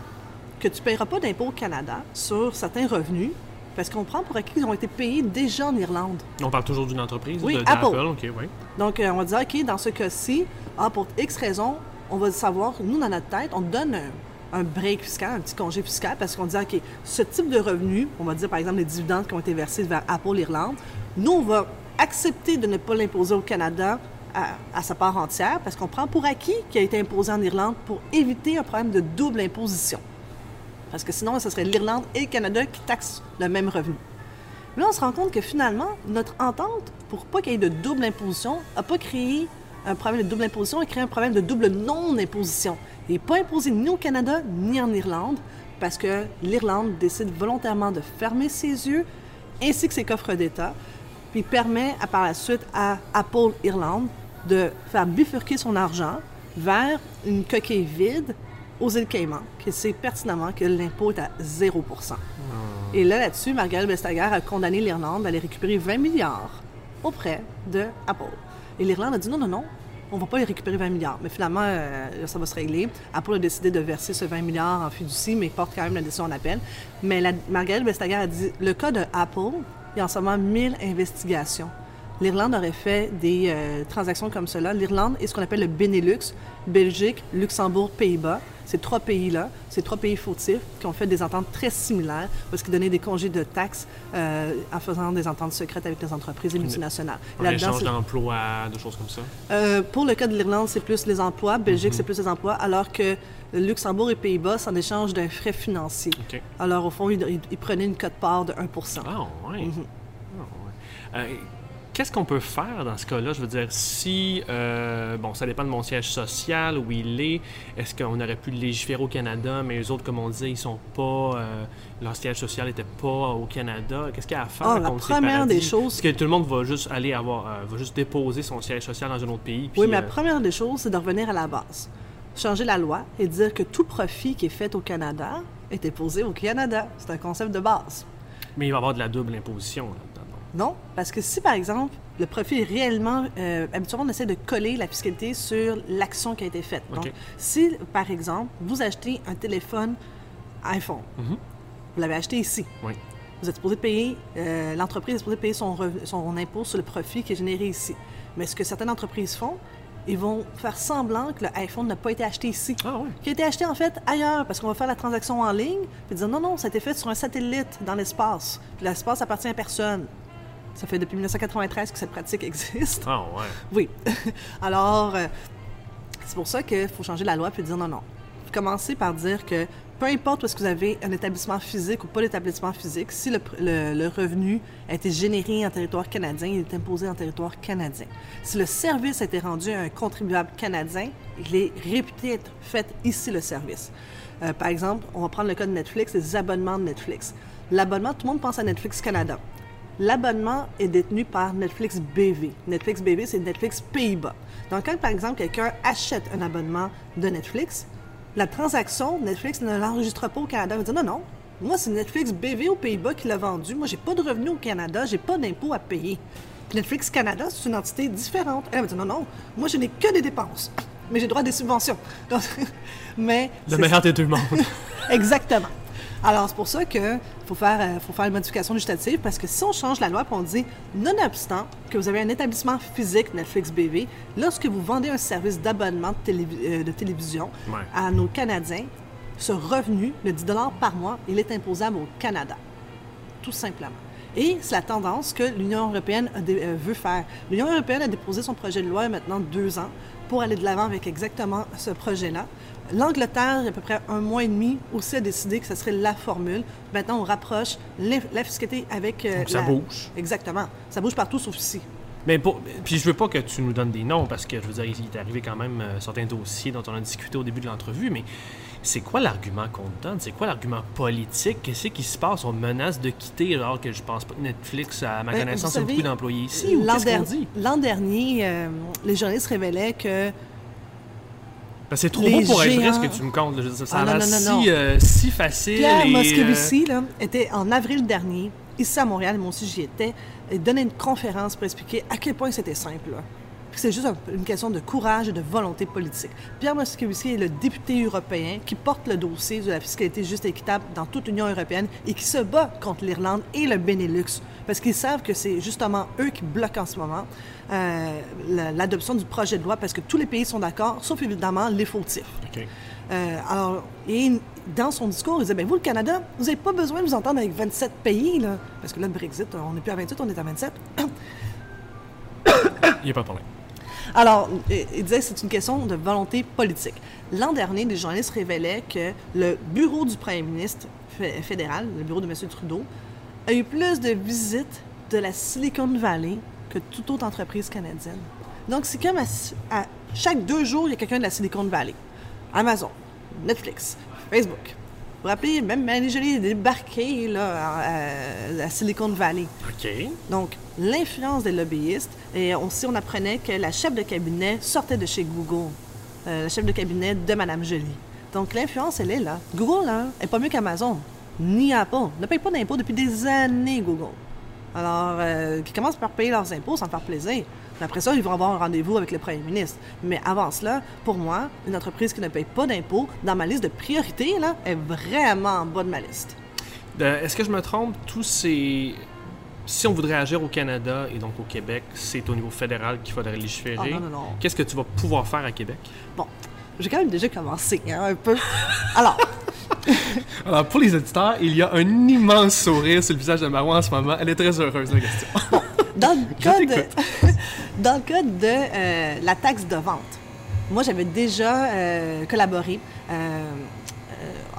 que tu ne paieras pas d'impôt au Canada sur certains revenus parce qu'on prend pour acquis qu'ils ont été payés déjà en Irlande. On parle toujours d'une entreprise, oui, de, Apple. Oui. Donc, euh, on va dire, OK, dans ce cas-ci, ah, pour X raisons, on va savoir, nous, dans notre tête, on donne un, un break fiscal, un petit congé fiscal, parce qu'on dit, OK, ce type de revenus, on va dire, par exemple, les dividendes qui ont été versés vers Apple Irlande, nous, on va accepter de ne pas l'imposer au Canada à, sa part entière parce qu'on prend pour acquis qu'il a été imposé en Irlande pour éviter un problème de double imposition. Parce que sinon, ce serait l'Irlande et le Canada qui taxent le même revenu. Mais là, on se rend compte que finalement, notre entente, pour pas qu'il y ait de double imposition, n'a pas créé un problème de double imposition, a créé un problème de double non-imposition. N'est pas imposé ni au Canada ni en Irlande parce que l'Irlande décide volontairement de fermer ses yeux ainsi que ses coffres d'État, puis permet à, par la suite à Apple Irlande de faire bifurquer son argent vers une coquille vide aux îles Caïmans, qui sait pertinemment que l'impôt est à 0 ah. Et là, là-dessus, Margaret Vestager a condamné l'Irlande à aller récupérer 20 milliards auprès de Apple. Et l'Irlande a dit non, non, non, on ne va pas les récupérer 20 milliards. Mais finalement, euh, ça va se régler. Apple a décidé de verser ce 20 milliards en fiducie, mais porte quand même la décision en appel. Mais la, Margaret Vestager a dit le cas de Apple, il y a en ce moment 1000 investigations l'Irlande aurait fait des euh, transactions comme cela. L'Irlande est ce qu'on appelle le Benelux, Belgique, Luxembourg, Pays-Bas. Ces trois pays-là, ces trois pays fautifs qui ont fait des ententes très similaires parce qu'ils donnaient des congés de taxes euh, en faisant des ententes secrètes avec les entreprises et multinationales. Un échange d'emplois, de choses comme ça? Euh, pour le cas de l'Irlande, c'est plus les emplois. Belgique, c'est mhm. plus les emplois, alors que Luxembourg et Pays-Bas, c'est en échange d'un frais financier. Alors, au fond, ils, prenaient une cote-part de 1% Ah, oui. Qu'est-ce qu'on peut faire dans ce cas-là? Je veux dire, si, euh, bon, ça dépend de mon siège social, où il est, est-ce qu'on aurait pu légiférer au Canada, mais les autres, comme on disait, ils sont pas, euh, leur siège social n'était pas au Canada. Qu'est-ce qu'il y a à faire oh, la première des choses... Est-ce que tout le monde va juste aller avoir, euh, va juste déposer son siège social dans un autre pays? oui, mais la première des choses, c'est de revenir à la base. Changer la loi et dire que tout profit qui est fait au Canada est déposé au Canada. C'est un concept de base. Mais il va y avoir de la double imposition. Là. Non, parce que si, par exemple, le profit est réellement... Euh, habituellement, on essaie de coller la fiscalité sur l'action qui a été faite. Donc, si, par exemple, vous achetez un téléphone iPhone, mhm. vous l'avez acheté ici. Vous êtes supposé payer, euh, l'entreprise est supposée payer son, son impôt sur le profit qui est généré ici. Mais ce que certaines entreprises font, ils vont faire semblant que l'iPhone n'a pas été acheté ici. Ah. Qui a été acheté en fait ailleurs, parce qu'on va faire la transaction en ligne, puis dire non, non, ça a été fait sur un satellite dans l'espace. Puis l'espace appartient à personne. Ça fait depuis 1993 que cette pratique existe. Ah ouais. Oui. <laughs> Alors, euh, c'est pour ça qu'il faut changer la loi puis dire non, non. Commencez par dire que peu importe où est-ce que vous avez un établissement physique ou pas d'établissement physique, si le, le- le revenu a été généré en territoire canadien, il est imposé en territoire canadien. Si le service a été rendu à un contribuable canadien, il est réputé être fait ici le service. Euh, par exemple, on va prendre le cas de Netflix, les abonnements de Netflix. L'abonnement, tout le monde pense à Netflix Canada. L'abonnement est détenu par Netflix BV. Netflix BV, c'est Netflix Pays-Bas. Donc, quand, par exemple, quelqu'un achète un abonnement de Netflix, la transaction, Netflix ne l'enregistre pas au Canada. Il va dire non, non, moi, c'est Netflix BV aux Pays-Bas qui l'a vendu. Moi, j'ai pas de revenus au Canada, j'ai pas d'impôts à payer. Puis Netflix Canada, c'est une entité différente. Elle va dire non, non, moi, je n'ai que des dépenses, mais j'ai droit à des subventions. Donc, <laughs> mais Le meilleur des deux mondes. <laughs> Exactement. Alors, c'est pour ça qu'il faut faire, euh, faut faire une modification législative parce que si on change la loi et on dit, nonobstant que vous avez un établissement physique Netflix BV, lorsque vous vendez un service d'abonnement de, euh, de télévision Ouais. à nos Canadiens, ce revenu de 10 par mois, il est imposable au Canada. Tout simplement. Et c'est la tendance que l'Union européenne euh, veut faire. L'Union européenne a déposé son projet de loi il y a maintenant deux ans pour aller de l'avant avec exactement ce projet-là. L'Angleterre, il y a à peu près un mois et demi, aussi a décidé que ce serait la formule. Maintenant, on rapproche la fiscalité avec... euh, ça la- bouge. Exactement. Ça bouge partout sauf ici. Mais pour, puis je veux pas que tu nous donnes des noms parce que je veux dire, il est arrivé quand même euh, certains dossiers dont on a discuté au début de l'entrevue, mais c'est quoi l'argument qu'on te donne? C'est quoi l'argument politique? Qu'est-ce qui se passe? On menace de quitter alors que je pense pas que Netflix, à ma Ben, connaissance, a beaucoup d'employés ici. Ou L'an der- dernier, euh, les journalistes révélaient que Ben, c'est trop les beau pour être vrai ce que tu me comptes. ça Ah, a non, l'air non, non, si, non. euh, si facile. Pierre et, Moscovici là, était en avril dernier, ici à Montréal, moi aussi j'y étais, et donnait une conférence pour expliquer à quel point c'était simple. là. Puis C'est juste un- une question de courage et de volonté politique. Pierre Moscovici est le député européen qui porte le dossier de la fiscalité juste et équitable dans toute l'Union européenne et qui se bat contre l'Irlande et le Benelux. Parce qu'ils savent que c'est justement eux qui bloquent en ce moment euh, la- l'adoption du projet de loi parce que tous les pays sont d'accord, sauf évidemment les fautifs. Euh, alors, et dans son discours, il disait, ben vous, le Canada, vous n'avez pas besoin de vous entendre avec 27 pays, là. Parce que là, le Brexit, on n'est plus à 28, on est à 27. Il n'y a pas de problème. Alors, il disait que c'est une question de volonté politique. L'an dernier, des journalistes révélaient que le bureau du premier ministre fé- fédéral, le bureau de M. Trudeau, a eu plus de visites de la Silicon Valley que toute autre entreprise canadienne. Donc, c'est comme à, à chaque deux jours, il y a quelqu'un de la Silicon Valley. Amazon, Netflix, Facebook. Vous vous rappelez, même Manny Jolie est débarqué là, à, à Silicon Valley. OK. Donc, l'influence des lobbyistes, et aussi on apprenait que la chef de cabinet sortait de chez Google, euh, la chef de cabinet de Mme Jolie. Donc, l'influence, elle est là. Google, là, est pas mieux qu'Amazon, ni Apple. Ne paye pas d'impôts depuis des années, Google. Alors, euh, qui commencent par payer leurs impôts sans faire plaisir. Après ça, ils vont avoir un rendez-vous avec le premier ministre. Mais avant cela, pour moi, une entreprise qui ne paye pas d'impôts, dans ma liste de priorités, là, est vraiment en bas de ma liste. Euh, Est-ce que je me trompe? Tous ces. Si on voudrait agir au Canada et donc au Québec, c'est au niveau fédéral qu'il faudrait légiférer. Ah, non, non, non. Qu'est-ce que tu vas pouvoir faire à Québec? Bon, j'ai quand même déjà commencé, hein, un peu. Alors, <laughs> Alors, pour les auditeurs, il y a un immense sourire sur le visage de Marois en ce moment. Elle est très heureuse de la question. Dans le cas de, t'écoute. dans le cas de euh, la taxe de vente, moi, j'avais déjà euh, collaboré euh,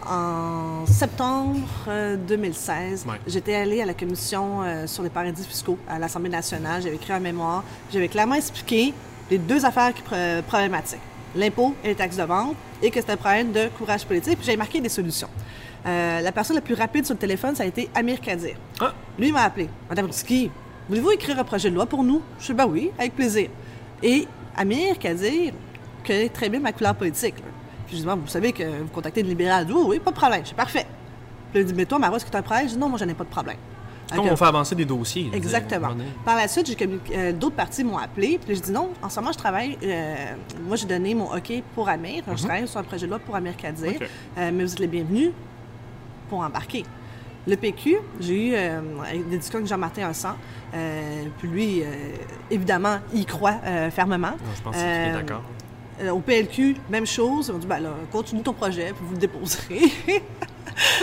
en septembre euh, 2016. Ouais. J'étais allée à la commission euh, sur les paradis fiscaux à l'Assemblée nationale. J'avais écrit un mémoire. J'avais clairement expliqué les deux affaires qui pro- problématiques l'impôt et les taxes de vente, et que c'était un problème de courage politique. Puis j'avais marqué des solutions. Euh, la personne la plus rapide sur le téléphone, ça a été Amir Kadir. Ah, Lui il m'a appelé. Madame Risky, voulez-vous écrire un projet de loi pour nous? Je dis, ben oui, avec plaisir. Et Amir Kadir connaît très bien ma couleur politique. là. Puis je dis, Bon, vous savez que vous contactez le libéral. Oui, oui, pas de problème, c'est parfait. Puis il dit, mais toi, Marois, est-ce que tu as un problème? Je dis, non, moi, je n'ai pas de problème. Fait on fait avancer des dossiers? Exactement. Par la suite, j'ai euh, d'autres parties m'ont appelé. Puis je dis non, en ce moment, je travaille. euh, moi, j'ai donné mon OK pour Amir. Je travaille sur un projet de loi pour Amir Kadir. Euh, mais vous êtes les bienvenus pour embarquer. Le PQ, j'ai eu euh, des discussions avec Jean-Martin Hossan. Euh, puis lui, euh, évidemment, il croit euh, fermement. Non, je pense que c'est Euh, d'accord. Au PLQ, même chose. Ils ont dit, ben là, continue ton projet, puis vous le déposerez. <laughs>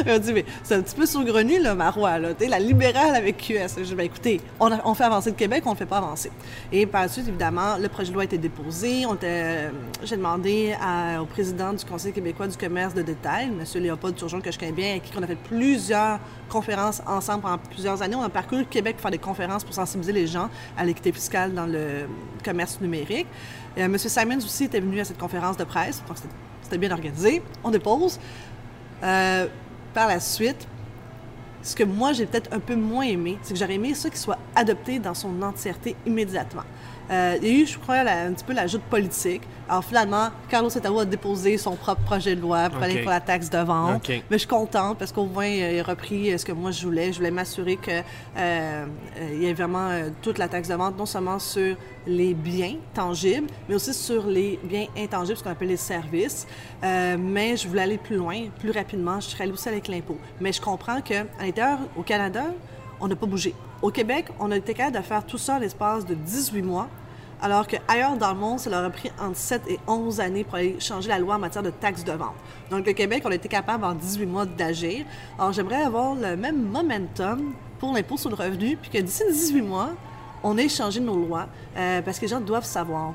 Ont dit, mais c'est un petit peu saugrenu, là, Marois, là. T'es la libérale avec QS. J'ai dit, ben écoutez, on, on fait avancer le Québec, on ne fait pas avancer. Et par la suite, évidemment, le projet de loi a été déposé. On euh, J'ai demandé au président du Conseil québécois du commerce de détail, M. Léopold Turgeon, que je connais bien, avec qui on a fait plusieurs conférences ensemble pendant plusieurs années. On a parcouru le Québec pour faire des conférences pour sensibiliser les gens à l'équité fiscale dans le commerce numérique. Euh, M. Simons aussi était venu à cette conférence de presse, donc c'était bien organisé. On dépose. Euh, par la suite, ce que moi j'ai peut-être un peu moins aimé, c'est que j'aurais aimé ça qu'il soit adopté dans son entièreté immédiatement. Euh, il y a eu, je crois, la- un petit peu l'ajout politique. Alors finalement, Carlos Etao a déposé son propre projet de loi pour aller pour la taxe de vente. Ok. Mais je suis contente parce qu'au moins, euh, il a repris euh, ce que moi je voulais. Je voulais m'assurer qu'il euh, y ait vraiment euh, toute la taxe de vente, non seulement sur les biens tangibles, mais aussi sur les biens intangibles, ce qu'on appelle les services. Euh, mais je voulais aller plus loin, plus rapidement. Je serais allée aussi avec l'impôt. Mais je comprends qu'à l'intérieur, au Canada, on n'a pas bougé. Au Québec, on a été capable de faire tout ça en l'espace de 18 mois. Alors qu'ailleurs dans le monde, ça leur a pris entre 7 et 11 années pour aller changer la loi en matière de taxes de vente. Donc, le Québec, on a été capable en 18 mois d'agir. Alors, j'aimerais avoir le même momentum pour l'impôt sur le revenu, puis que d'ici 18 mois, on ait changé nos lois, euh, parce que les gens doivent savoir.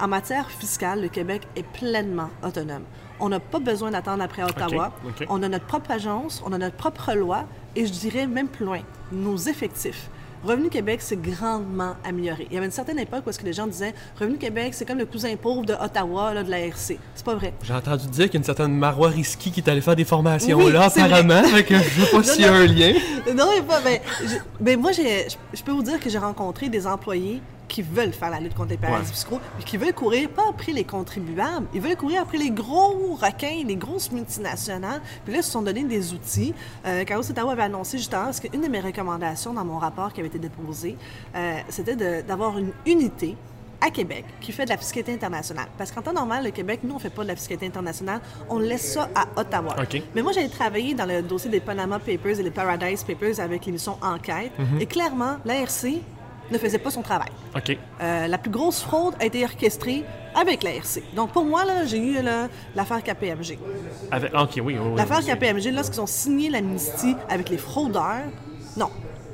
En matière fiscale, le Québec est pleinement autonome. On n'a pas besoin d'attendre après Ottawa. On a notre propre agence, on a notre propre loi, et je dirais même plus loin, nos effectifs. Revenu Québec s'est grandement amélioré. Il y avait une certaine époque où que les gens disaient Revenu Québec, c'est comme le cousin pauvre de Ottawa, là, de la RC. C'est pas vrai. J'ai entendu dire qu'il y a une certaine Marois Risky qui est allée faire des formations Oui, là, apparemment. Fait que je sais pas <laughs> s'il y a un lien. Non, a pas. Ben, je- ben, moi, je peux vous dire que j'ai rencontré des employés qui veulent faire la lutte contre les paradis fiscaux, mais qui veulent courir pas après les contribuables, ils veulent courir après les gros requins, les grosses multinationales. Puis là, ils se sont donné des outils. Euh, Carlos Ottawa avait annoncé justement, parce qu'une de mes recommandations dans mon rapport qui avait été déposé, euh, c'était d'avoir une unité à Québec qui fait de la fiscalité internationale. Parce qu'en temps normal, le Québec, nous, on fait pas de la fiscalité internationale, on laisse ça à Ottawa. OK. Mais moi, j'avais travaillé dans le dossier des Panama Papers et les Paradise Papers avec l'émission Enquête. Et clairement, l'ARC ne faisait pas son travail. OK. Euh, la plus grosse fraude a été orchestrée avec l'ARC. Donc, pour moi, là, j'ai eu là, l'affaire KPMG. Avec- OK, oui. oui, oui. L'affaire KPMG, lorsqu'ils ont signé l'amnistie avec les fraudeurs, non.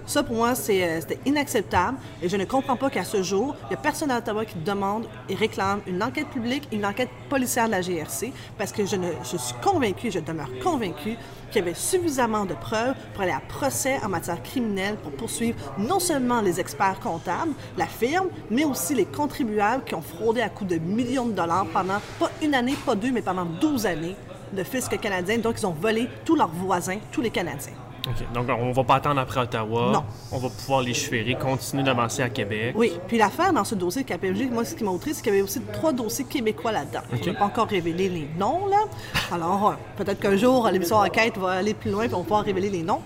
Ça, pour moi, euh, c'était inacceptable. Et je ne comprends pas qu'à ce jour, il n'y a personne à Ottawa qui demande et réclame une enquête publique, une enquête policière de la GRC, parce que je, suis convaincue, je demeure convaincue, qu'il y avait suffisamment de preuves pour aller à procès en matière criminelle pour poursuivre non seulement les experts comptables, la firme, mais aussi les contribuables qui ont fraudé à coût de millions de dollars pendant pas une année, pas deux, mais pendant 12 années de fisc canadien. Donc, ils ont volé tous leurs voisins, tous les Canadiens. OK. Donc, on va pas attendre après Ottawa. Non. On va pouvoir légiférer, continuer d'avancer à Québec. Oui, puis l'affaire dans ce dossier de KPMG, moi, ce qui m'a outré, c'est qu'il y avait aussi trois dossiers québécois là-dedans. Je n'ai pas encore révélé les noms, là. Alors, euh, peut-être qu'un jour, l'émission Enquête va aller plus loin et on va pouvoir révéler les noms.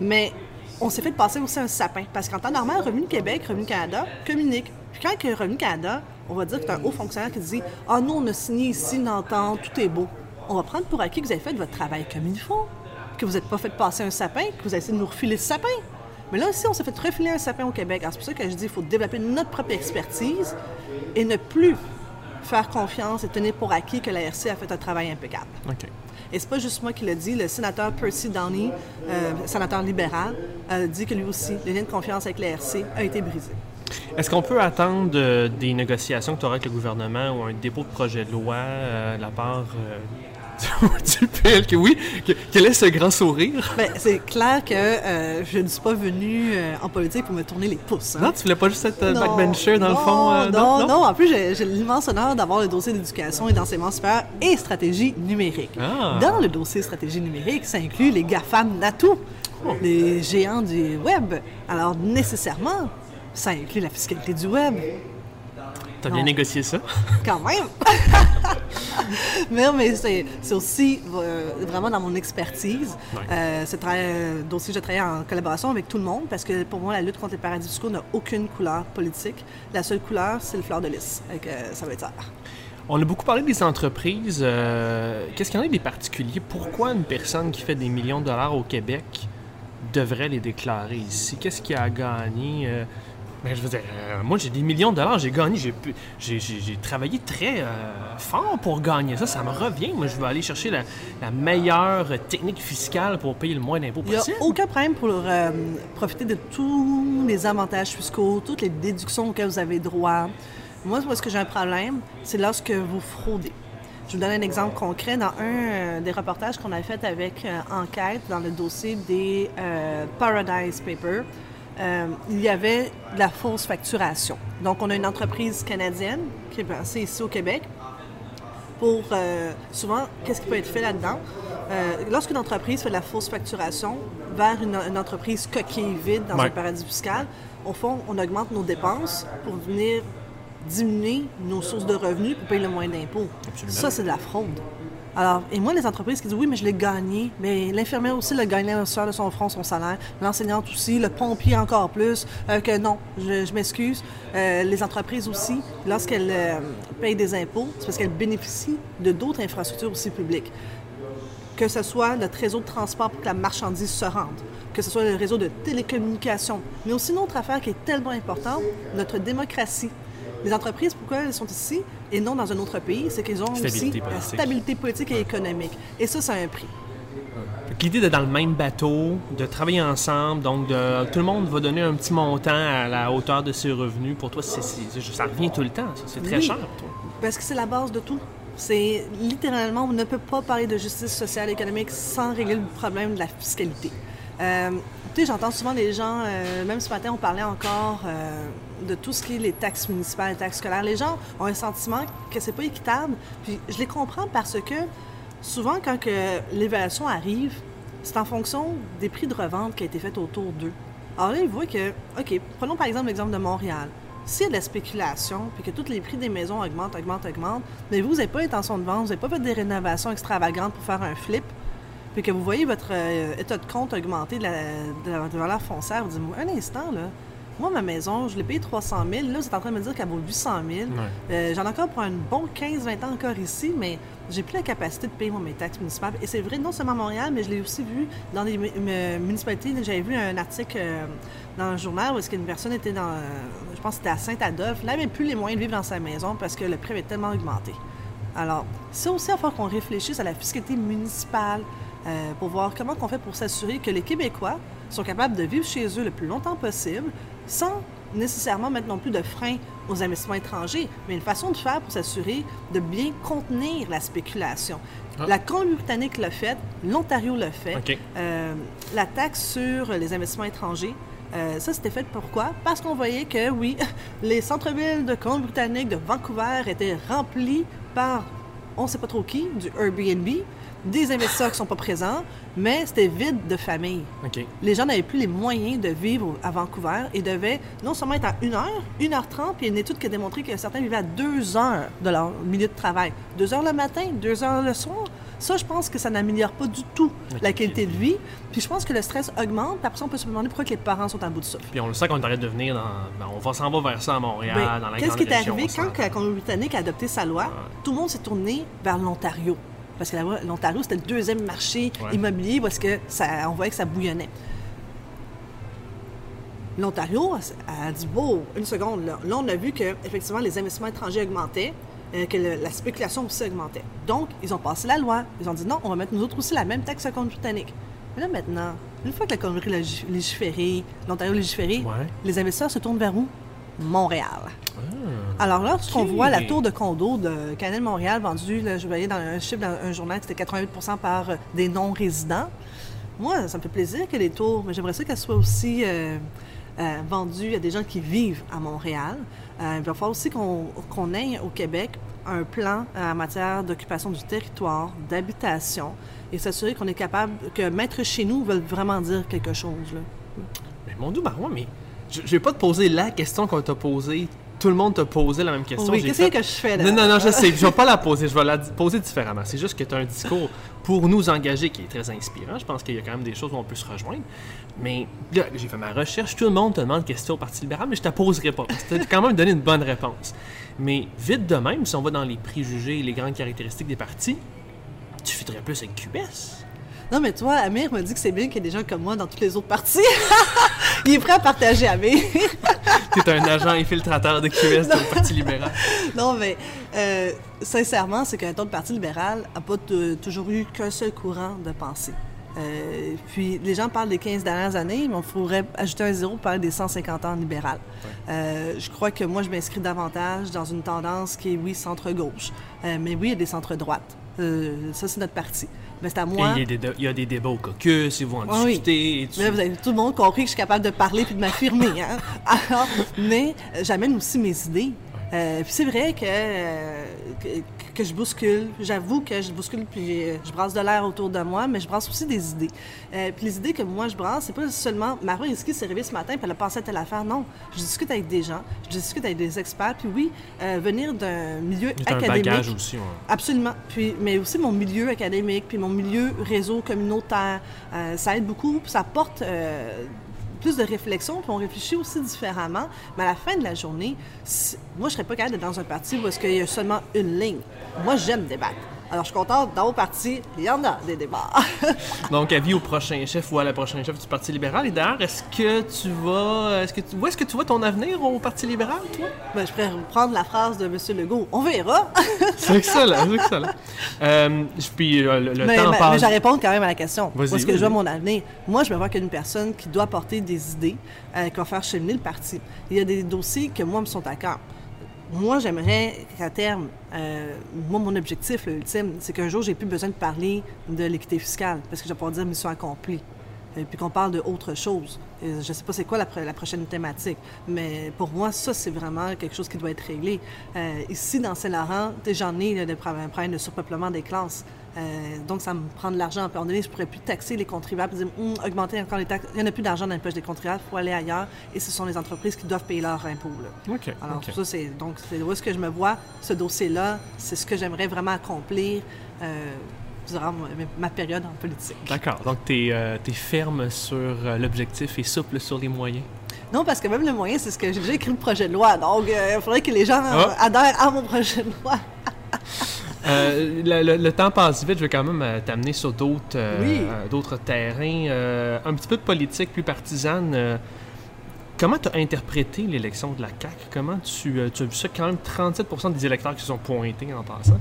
Mais on s'est fait passer aussi un sapin. Parce qu'en temps normal, Revenu Québec, Revenu Canada communique. Puis quand que Revenu Canada, on va dire que c'est un haut fonctionnaire qui dit Ah, nous, on a signé ici une entente, tout est beau. On va prendre pour acquis que vous avez fait votre travail comme il faut, que vous n'êtes pas fait passer un sapin, que vous avez essayé de nous refiler ce sapin. Mais là aussi, on s'est fait refiler un sapin au Québec. Alors, C'est pour ça que je dis qu'il faut développer notre propre expertise et ne plus faire confiance et tenir pour acquis que la RC a fait un travail impeccable. OK. Et c'est pas juste moi qui le dis, le sénateur Percy Downey, euh, sénateur libéral, a dit que lui aussi, le lien de confiance avec la RC a été brisé. Est-ce qu'on peut attendre euh, des négociations que tu auras avec le gouvernement ou un dépôt de projet de loi euh, de la part du, du PLQ? Oui. Que- quel est ce grand sourire? Ben, c'est clair que euh, je ne suis pas venue euh, en politique pour me tourner les pouces. hein. Non, tu voulais pas juste être euh, Non, backbencher dans le non, fond? euh, non, non, En plus, j'ai l'immense honneur d'avoir le dossier d'éducation et d'enseignement supérieur et stratégie numérique. Ah. Dans le dossier stratégie numérique, ça inclut les GAFAM NATO, les géants du web. Alors, nécessairement, ça inclut la fiscalité du web, T'as bien négocié ça? <laughs> quand même. <laughs> mais mais c'est aussi euh, vraiment dans mon expertise. Ouais. Euh, c'est tra- euh, dossier je travaille en collaboration avec tout le monde parce que pour moi, la lutte contre les paradis fiscaux n'a aucune couleur politique. La seule couleur, c'est le fleur de lys. Que, euh, ça va être ça. On a beaucoup parlé des entreprises. Qu'est-ce qu'il y en a des particuliers? Pourquoi une personne qui fait des millions de dollars au Québec devrait les déclarer ici? Qu'est-ce qui a gagné? Euh, je veux dire, euh, moi j'ai des millions de dollars, j'ai gagné, j'ai, travaillé très euh, fort pour gagner ça, ça me revient. Moi je vais aller chercher la, la meilleure technique fiscale pour payer le moins d'impôts Il n'y a possible. aucun problème pour euh, profiter de tous les avantages fiscaux, toutes les déductions auxquelles vous avez droit. Moi, est-ce que j'ai un problème? C'est lorsque vous fraudez. Je vous donne un exemple concret. Dans un des reportages qu'on a fait avec Enquête, dans le dossier des Paradise Papers, euh, il y avait de la fausse facturation. Donc, on a une entreprise canadienne qui est basée ici au Québec, pour euh, souvent, qu'est-ce qui peut être fait là-dedans? Euh, Lorsqu'une entreprise fait de la fausse facturation vers une, une entreprise coquille vide dans Ouais. un paradis fiscal, au fond, on augmente nos dépenses pour venir diminuer nos sources de revenus pour payer le moins d'impôts. Ça, c'est de la fraude. Alors, et moi, les entreprises qui disent oui, mais je l'ai gagné, mais l'infirmière aussi l'a gagné soir de son front, son salaire, l'enseignante aussi, le pompier encore plus, euh, que non, je, je m'excuse. Euh, les entreprises aussi, lorsqu'elles euh, payent des impôts, c'est parce qu'elles bénéficient de d'autres infrastructures aussi publiques. Que ce soit notre réseau de transport pour que la marchandise se rende, que ce soit le réseau de télécommunications, mais aussi une autre affaire qui est tellement importante, notre démocratie. Les entreprises, pourquoi elles sont ici et non dans un autre pays, c'est qu'ils ont Stabilité aussi la stabilité politique et économique. Et ça, ça a un prix. L'idée d'être dans le même bateau, de travailler ensemble, donc de, tout le monde va donner un petit montant à la hauteur de ses revenus. Pour toi, ça revient tout le temps. C'est très Oui. cher pour toi. Parce que c'est la base de tout. C'est littéralement, on ne peut pas parler de justice sociale et économique sans régler le problème de la fiscalité. Euh, j'entends souvent les gens, euh, même ce matin, on parlait encore euh, de tout ce qui est les taxes municipales, les taxes scolaires. Les gens ont un sentiment que c'est pas équitable. Puis je les comprends parce que souvent, quand que l'évaluation arrive, c'est en fonction des prix de revente qui a été fait autour d'eux. Alors là, ils voient que, OK, prenons par exemple l'exemple de Montréal. S'il y a de la spéculation, puis que tous les prix des maisons augmentent, augmentent, augmentent, mais vous n'avez pas l'intention de vendre, vous n'avez pas fait des rénovations extravagantes pour faire un flip, puis que vous voyez votre euh, état de compte augmenter de la, de la- de la valeur foncière, vous dites, un instant, là, moi, ma maison, je l'ai payée 300 000, là, vous êtes en train de me dire qu'elle vaut 800 000. Ouais. Euh, J'en ai encore pour un bon 15-20 ans encore ici, mais j'ai plus la capacité de payer moi, mes taxes municipales. Et c'est vrai, non seulement à Montréal, mais je l'ai aussi vu dans des mu- mu- municipalités. J'avais vu un article euh, dans un journal où est-ce qu'une personne était dans, euh, je pense que c'était à Saint-Adolphe, là, elle n'avait plus les moyens de vivre dans sa maison parce que le prix avait tellement augmenté. Alors, c'est aussi à faire qu'on réfléchisse à la fiscalité municipale euh, pour voir comment on fait pour s'assurer que les Québécois sont capables de vivre chez eux le plus longtemps possible sans nécessairement mettre non plus de frein aux investissements étrangers, mais une façon de faire pour s'assurer de bien contenir la spéculation. Ah. La Colombie-Britannique l'a fait, l'Ontario l'a fait. Euh, la taxe sur les investissements étrangers, euh, ça, c'était fait pourquoi? Parce qu'on voyait que, oui, <laughs> les centres-villes de Colombie-Britannique, de Vancouver, étaient remplis par, on ne sait pas trop qui, du Airbnb, des investisseurs qui ne sont pas présents, mais c'était vide de familles. OK. Les gens n'avaient plus les moyens de vivre à Vancouver et devaient non seulement être à 1 heure, 1 heure 30, puis il y a une étude qui a démontré que certains vivaient à 2 heures de leur milieu de travail. 2 heures le matin, 2 heures le soir. Ça, je pense que ça n'améliore pas du tout la qualité de vie. Puis je pense que le stress augmente. Puis après on peut se demander pourquoi que les parents sont en bout de souffle. Puis on le sait qu'on est en train de devenir dans. ben, on va s'en va vers ça à Montréal, Ben, dans la Qu'est-ce qui est arrivé quand la Colombie-Britannique a adopté sa loi? Tout le monde s'est tourné vers l'Ontario. Parce que l'Ontario, c'était le deuxième marché Ouais. immobilier parce que ça, on voyait que ça bouillonnait. L'Ontario a dit Bon, une seconde, là, Là, on a vu que effectivement les investissements étrangers augmentaient, euh, que le- la spéculation aussi augmentait. Donc, ils ont passé la loi. Ils ont dit non, on va mettre nous autres aussi la même taxe compte britannique. Mais là, maintenant, une fois que la lég- légiféré, l'Ontario a légiféré, Ouais. les investisseurs se tournent vers où? Montréal. Ah. Alors lorsqu'on voit la tour de condo de Canal Montréal vendue, là, je voyais dans un chiffre dans un journal c'était 88% par euh, des non-résidents, moi, ça me fait plaisir que les tours, mais j'aimerais ça qu'elles soient aussi euh, euh, vendues à des gens qui vivent à Montréal. Euh, il va falloir aussi qu'on qu'on ait au Québec un plan en matière d'occupation du territoire, d'habitation, et s'assurer qu'on est capable, que mettre chez nous veut vraiment dire quelque chose. Là. Mais mon doux Marois, mais je, je vais pas te poser la question qu'on t'a posée. Tout le monde t'a posé la même question. oui, qu'est-ce fait- que je fais là? Non, non, non, je sais. Je vais pas la poser. Je vais la poser différemment. C'est juste que tu as un discours pour nous engager qui est très inspirant. Je pense qu'il y a quand même des choses où on peut se rejoindre. Mais là, j'ai fait ma recherche. Tout le monde te demande question au Parti libéral, mais je ne te poserai pas. As quand même donné une bonne réponse. Mais vite de même, si on va dans les préjugés et les grandes caractéristiques des partis, tu fitterais plus avec QS. Non, mais toi, Amir m'a dit que c'est bien qu'il y ait des gens comme moi dans toutes les autres parties. <laughs> Il est prêt à partager, Amir. <laughs> T'es un agent infiltrateur de QS du Parti libéral. <laughs> non, mais euh, sincèrement, c'est qu'un ton Parti libéral n'a pas toujours eu qu'un seul courant de pensée. Euh, puis les gens parlent des 15 dernières années, mais on pourrait ajouter un zéro pour parler des 150 ans libéral. Euh, je crois que moi, je m'inscris davantage dans une tendance qui est, oui, centre-gauche. Euh, mais oui, il y a des centres-droites. Ça, c'est notre parti. Mais c'est à moi. il, y a des, débats au caucus, ils vont en ah discuter. Mais vous avez tout le monde compris que je suis capable de parler puis de m'affirmer. Hein? <laughs> Alors, mais j'amène aussi mes idées. Puis c'est vrai que, que je bouscule. J'avoue que je bouscule puis je brasse de l'air autour de moi, mais je brasse aussi des idées. Euh, puis les idées que moi je brasse, c'est pas seulement Marie Risky s'est réveillée ce matin puis elle a pensé à telle affaire. Non, je discute avec des gens, je discute avec des experts. Puis oui, euh, venir d'un milieu académique. Un bagage aussi. Absolument. Puis, mais aussi mon milieu académique, puis mon milieu réseau communautaire, euh, ça aide beaucoup. Puis ça porte de réflexion, puis on réfléchit aussi différemment. Mais à la fin de la journée, moi, je serais pas capable d'être dans un parti où est-ce qu'il y a seulement une ligne. Moi, j'aime débattre. Alors, je suis contente, dans vos partis, il y en a des débats. <laughs> Donc, avis au prochain chef ou à la prochaine chef du Parti libéral. Et d'ailleurs, est-ce que tu vas. Est-ce que tu... Où est-ce que tu vois ton avenir au Parti libéral, toi? Ben, je pourrais reprendre la phrase de M. Legault. On verra. <laughs> c'est excellent, c'est excellent. Euh, puis, euh, le, mais, temps passe. Mais je réponds quand même à la question. Où est-ce que je vois mon avenir? Moi, je me vois qu'une personne qui doit porter des idées, euh, qui va faire cheminer le parti. Il y a des dossiers que moi me sont à cœur moi, j'aimerais qu'à terme, euh, moi, mon objectif ultime, c'est qu'un jour, j'ai plus besoin de parler de l'équité fiscale, parce que je vais pouvoir dire mission accomplie. Et puis qu'on parle d'autre chose. je ne sais pas c'est quoi la, prochaine thématique, mais pour moi, ça, c'est vraiment quelque chose qui doit être réglé. Euh, ici, dans Saint-Laurent, j'en ai des problèmes de surpeuplement des classes. Euh, donc, ça me prend de l'argent. À un donné, je pourrais plus taxer les contribuables et dire, hum, augmenter encore les taxes. Il n'y en a plus d'argent dans les poches des contribuables, il faut aller ailleurs. Et ce sont les entreprises qui doivent payer leurs impôts. OK. Alors, ça, c'est donc, c'est où est-ce que je me vois? Ce dossier-là, c'est ce que j'aimerais vraiment accomplir. Euh, durant ma période en politique. D'accord. Donc, tu es, euh, ferme sur l'objectif et souple sur les moyens? Non, parce que même le moyen, c'est ce que j'ai déjà écrit le projet de loi. Donc, il faudrait que les gens ah. adhèrent à mon projet de loi. <laughs> Euh, le, temps passe vite, je vais quand même euh, t'amener sur d'autres euh, d'autres terrains. un petit peu de politique plus partisane. comment tu as interprété l'élection de la CAQ? Comment tu, as vu ça? Quand même 37% des électeurs qui se sont pointés en passant.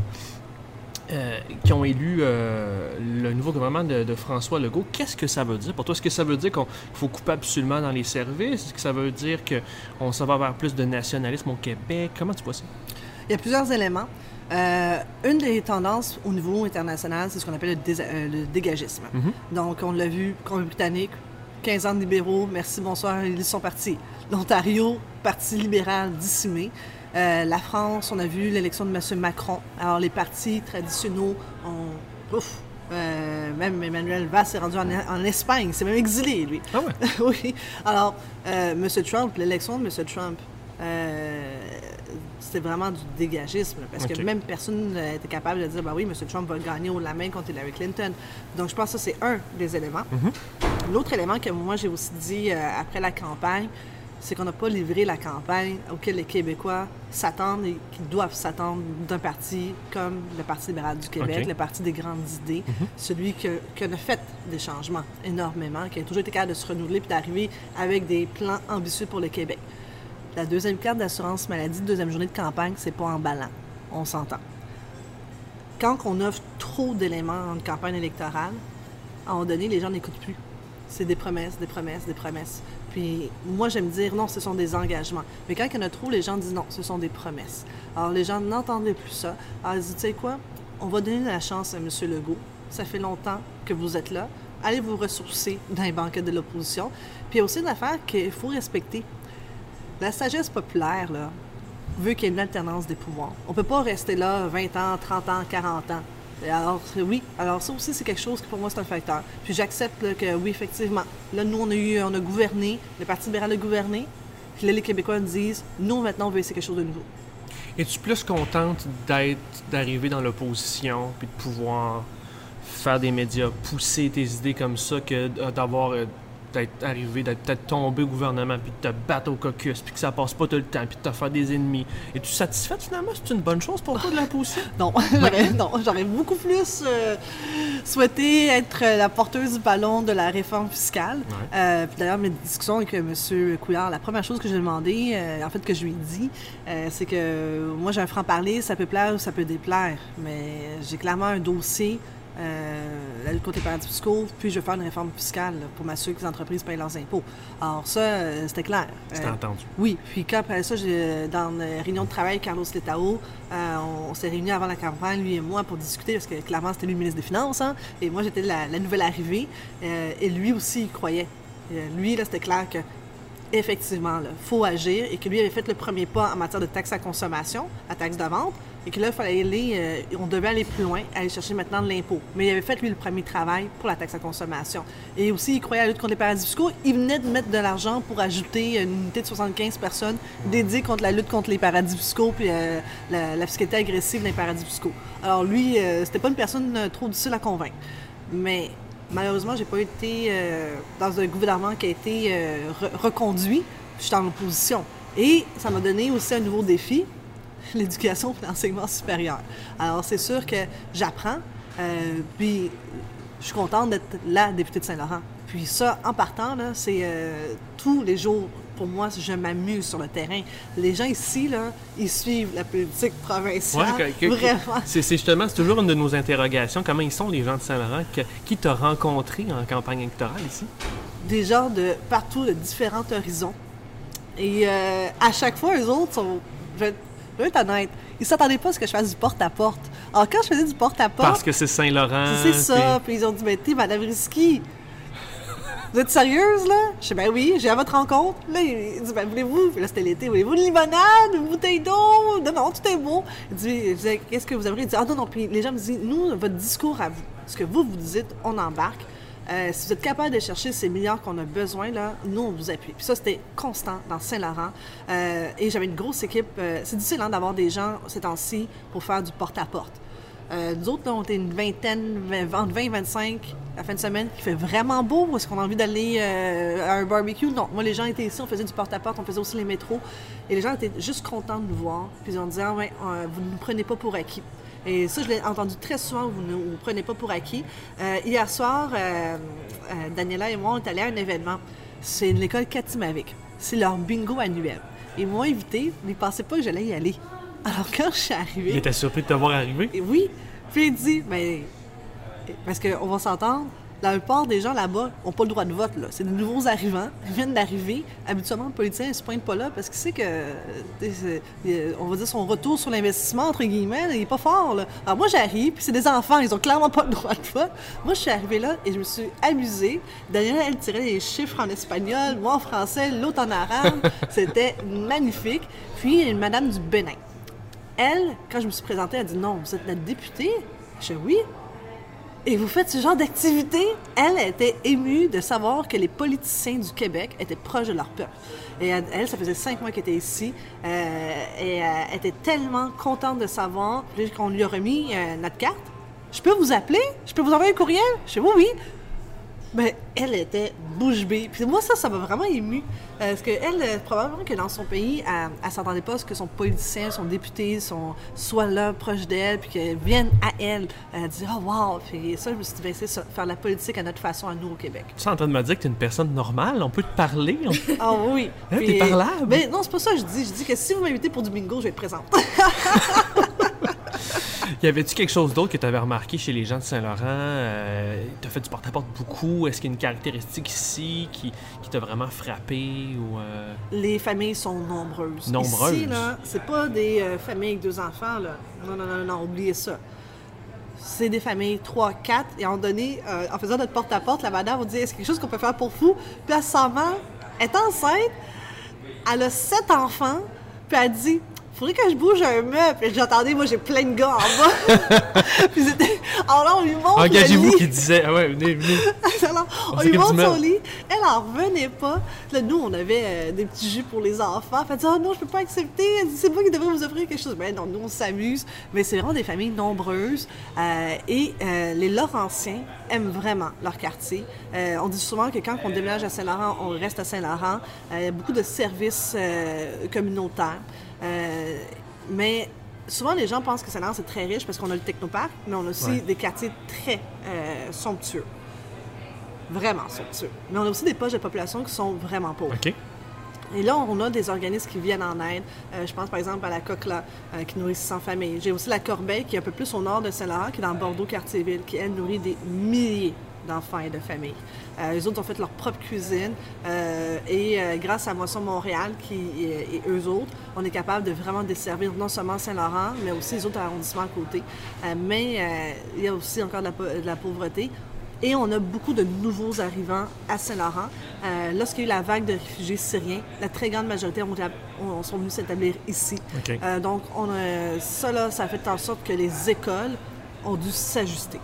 Qui ont élu le nouveau gouvernement de, François Legault. Qu'est-ce que ça veut dire pour toi? Est-ce que ça veut dire qu'il faut couper absolument dans les services? Est-ce que ça veut dire qu'on s'en va vers plus de nationalisme au Québec? Comment tu vois ça? Il y a plusieurs éléments. Euh, une des tendances au niveau international, c'est ce qu'on appelle le, euh, dégagisme. Mhm. Donc, on l'a vu, Colombie-Britannique, 15 ans de libéraux, merci, bonsoir, ils sont partis. L'Ontario, parti libéral dissimé. Euh, la France, on a vu l'élection de M. Macron. Alors, les partis traditionnels ont. Ouf, même Emmanuel Valls s'est rendu en, Espagne, c'est même exilé, lui. Ah ouais? <laughs> oui. Alors, M. Trump, l'élection de M. Trump, c'est vraiment du dégagisme, parce que même personne n'était capable de dire, bah oui, M. Trump va gagner au la main contre Hillary Clinton. Donc, je pense que ça, c'est un des éléments. Mm-hmm. L'autre élément que moi, j'ai aussi dit euh, après la campagne, c'est qu'on n'a pas livré la campagne auquel les Québécois s'attendent et qu'ils doivent s'attendre d'un parti comme le Parti libéral du Québec, le Parti des grandes idées, mm-hmm. celui qui a fait des changements énormément, qui a toujours été capable de se renouveler puis d'arriver avec des plans ambitieux pour le Québec. La deuxième carte d'assurance maladie, deuxième journée de campagne, c'est pas emballant. On s'entend. Quand on offre trop d'éléments en campagne électorale, à un moment donné, les gens n'écoutent plus. C'est des promesses, des promesses, des promesses. Puis moi, j'aime dire non, ce sont des engagements. Mais quand il y en a trop, les gens disent non, ce sont des promesses. Alors les gens n'entendaient plus ça. Alors ils disent, tu sais quoi, on va donner la chance à M. Legault. Ça fait longtemps que vous êtes là. Allez vous ressourcer dans les banquettes de l'opposition. Puis il y a aussi une affaire qu'il faut respecter. La sagesse populaire, là, veut qu'il y ait une alternance des pouvoirs. On ne peut pas rester là 20 ans, 30 ans, 40 ans. Alors, oui, alors ça aussi, c'est quelque chose qui, pour moi, c'est un facteur. Puis j'accepte que, oui, effectivement, là, nous, on a eu, on a gouverné, le Parti libéral a gouverné, puis là, les Québécois nous disent, nous, maintenant, on veut essayer quelque chose de nouveau. Es-tu plus contente d'être, d'arriver dans l'opposition, puis de pouvoir faire des médias, pousser tes idées comme ça, que d'avoir euh, d'être arrivé, d'être peut-être tombé au gouvernement, puis de te battre au caucus, puis que ça passe pas tout le temps, puis de te faire des ennemis. Es-tu satisfaite finalement? C'est une bonne chose pour toi de la position? <laughs> non, <laughs> j'aurais, non, j'aurais beaucoup plus euh, souhaité être la porteuse du ballon de la réforme fiscale. Euh, puis d'ailleurs, mes discussions avec M. Couillard, la première chose que j'ai demandé, euh, en fait, que je lui ai dit, c'est que moi, j'ai un franc-parler, ça peut plaire ou ça peut déplaire, mais j'ai clairement un dossier euh, la lutte contre les paradis fiscaux, puis je vais faire une réforme fiscale pour m'assurer que les entreprises payent leurs impôts. Alors ça, euh, c'était clair. C'était euh, entendu. Oui, puis quand après ça, dans une réunion de travail, Carlos Letao, on, s'est réunis avant la campagne, lui et moi, pour discuter, parce que clairement, c'était lui le ministre des Finances, hein, et moi, j'étais la, nouvelle arrivée, et lui aussi, il croyait. lui, là, c'était clair que effectivement, il faut agir, et que lui avait fait le premier pas en matière de taxe à consommation, la taxe de vente, et que là, fallait aller, euh, on devait aller plus loin, aller chercher maintenant de l'impôt. Mais il avait fait, lui, le premier travail pour la taxe à consommation. Et aussi, il croyait à la lutte contre les paradis fiscaux. Il venait de mettre de l'argent pour ajouter une unité de 75 personnes dédiée contre la lutte contre les paradis fiscaux puis euh, la, fiscalité agressive des paradis fiscaux. Alors lui, euh, c'était pas une personne trop difficile à convaincre. Mais malheureusement, j'ai pas été dans un gouvernement qui a été reconduit. Je suis en opposition. Et ça m'a donné aussi un nouveau défi, <laughs> l'éducation et l'enseignement supérieur. Alors, c'est sûr que j'apprends, euh, puis je suis contente d'être la députée de Saint-Laurent. Puis ça, en partant, c'est euh, tous les jours, pour moi, je m'amuse sur le terrain. Les gens ici, là, ils suivent la politique provinciale. Vraiment. C'est justement, c'est toujours une de nos interrogations. Comment ils sont, les gens de Saint-Laurent? Qui t'a rencontré en campagne électorale ici? Des gens de partout, de différents horizons. Et euh, à chaque fois, eux autres sont je vais être honnête, ils s'attendaient pas à ce que je fasse du porte-à-porte. Alors, quand je faisais du porte-à-porte. Parce que c'est Saint-Laurent. C'est ça. Puis... ils ont dit, mais t'es Madame Risky. Vous êtes sérieuse, là? Je sais, ben oui, j'ai à votre rencontre. Là, il dit, ben voulez-vous, là c'était l'été, voulez-vous une limonade, une bouteille d'eau? Non, non, tout est beau. Il dit, qu'est-ce que vous aimeriez? Il dit, ah non, non. Puis les gens me disent, nous, votre discours à vous, ce que vous vous dites, on embarque. Euh, si vous êtes capable de chercher ces milliards qu'on a besoin, là, nous, on vous appuie. Puis ça, c'était constant dans Saint-Laurent. Euh, et j'avais une grosse équipe. Euh, c'est difficile hein, d'avoir des gens ces temps-ci pour faire du porte-à-porte. Nous autres, on était une vingtaine, entre 20 et 25 la fin de semaine, qui fait vraiment beau. Est-ce qu'on a envie d'aller à un barbecue? Non. Moi, les gens étaient ici, on faisait du porte-à-porte, on faisait aussi les métros. Et les gens étaient juste contents de nous voir. Puis ils ont dit, ah, ouais, vous ne nous prenez pas pour acquis. Et ça, je l'ai entendu très souvent, vous ne vous prenez pas pour acquis. Euh, hier soir, euh, euh, Daniela et moi, on est allés à un événement. C'est l'école Katimavik. C'est leur bingo annuel. Ils m'ont invité, mais ils ne pensaient pas que j'allais y aller. Alors, quand je suis arrivée... Il était surpris de te voir arriver? Oui. Puis il dit, mais... Parce qu'on va s'entendre, la plupart des gens là-bas n'ont pas le droit de vote. C'est des nouveaux arrivants. Ils viennent d'arriver. Habituellement, le politicien ne se pointe pas là parce qu'il sait que, on va dire, son retour sur l'investissement, entre guillemets, il n'est pas fort. Alors moi, j'arrive, puis c'est des enfants, ils ont clairement pas le droit de vote. Moi, je suis arrivée là et je me suis amusée. Daniela, elle tirait les chiffres en espagnol, moi en français, l'autre en arabe. <laughs> C'était magnifique. Puis, une madame du Bénin. Elle, quand je me suis présentée, elle a dit Non, vous êtes notre députée Je dis Oui et vous faites ce genre d'activité, elle était émue de savoir que les politiciens du Québec étaient proches de leur peuple. Et elle, ça faisait cinq mois qu'elle était ici, euh, et euh, elle était tellement contente de savoir, qu'on lui a remis euh, notre carte. Je peux vous appeler? Je peux vous envoyer un courriel? Je dis oui, oui. Mais elle était bouche bée. Puis moi, ça, ça m'a vraiment ému. Euh, parce qu'elle, euh, probablement que dans son pays, elle, ne s'attendait pas à ce que son politicien, son député, son, soit là, proche d'elle, puis qu'elle vienne à elle. Elle dit Oh, wow! Puis ça, je me suis dit, ben, c'est ça, faire la politique à notre façon, à nous, au Québec. Tu es en train de me dire que tu es une personne normale? On peut te parler? <laughs> Ah oui. Hein, t'es parlable? Mais non, c'est pas ça que je dis. Je dis que si vous m'invitez pour du bingo, je vais être présente. <laughs> <laughs> y avait-tu quelque chose d'autre que tu avais remarqué chez les gens de Saint-Laurent? Euh, tu as fait du porte-à-porte beaucoup? Est-ce qu'il y a une caractéristique ici qui, qui t'a vraiment frappé? Ou, euh? Les familles sont nombreuses. Nombreuses? Ici, là, c'est pas des euh, familles avec deux enfants, là. Non, non, non, non, oubliez ça. C'est des familles 3, 4. Et en donné, en faisant notre porte-à-porte, la madame vous dit Est-ce quelque chose qu'on peut faire pour vous? Puis elle s'en elle est enceinte, elle a sept enfants, puis elle dit faudrait que je bouge un meuble. Puis j'entendais, moi, j'ai plein de gars en bas. <laughs> puis c'était. Alors là, on lui montre. Engagez-vous qui disait, ah ouais, venez, venez. <laughs> Alors, on, lui montre son lit. Elle en revenait pas. Là, nous, on avait euh, des petits jus pour les enfants. Elle dit, oh non, je peux pas accepter. Elle dit, c'est moi qui devrais vous offrir quelque chose. Ben non, nous, on s'amuse. Mais c'est vraiment des familles nombreuses. Euh, et euh, les Laurentiens aiment vraiment leur quartier. Euh, on dit souvent que quand on déménage à Saint-Laurent, on reste à Saint-Laurent. Euh, il y a beaucoup de services euh, communautaires. Mais souvent, les gens pensent que Saint-Laurent, c'est très riche parce qu'on a le technoparc, mais on a aussi Ouais. des quartiers très euh, somptueux. Vraiment somptueux. Mais on a aussi des poches de population qui sont vraiment pauvres. Et là, on a des organismes qui viennent en aide. Euh, je pense par exemple à la Coquela, euh, qui nourrit 600 familles. J'ai aussi la Corbeille, qui est un peu plus au nord de Saint-Laurent, qui est dans Bordeaux-Quartier-Ville, qui, elle, nourrit des milliers d'enfants et de familles. Euh, les autres ont fait leur propre cuisine. euh, et grâce à Moisson Montréal qui, et, eux autres, on est capable de vraiment desservir non seulement Saint-Laurent, mais aussi les autres arrondissements à côté. Mais il y a aussi encore de la pauvreté. Et on a beaucoup de nouveaux arrivants à Saint-Laurent. Euh, Lorsqu'il y a eu la vague de réfugiés syriens, la très grande majorité ont, ont- sont venus s'établir ici. Euh, donc, on a- ça, là, ça a fait en sorte que les écoles ont dû s'ajuster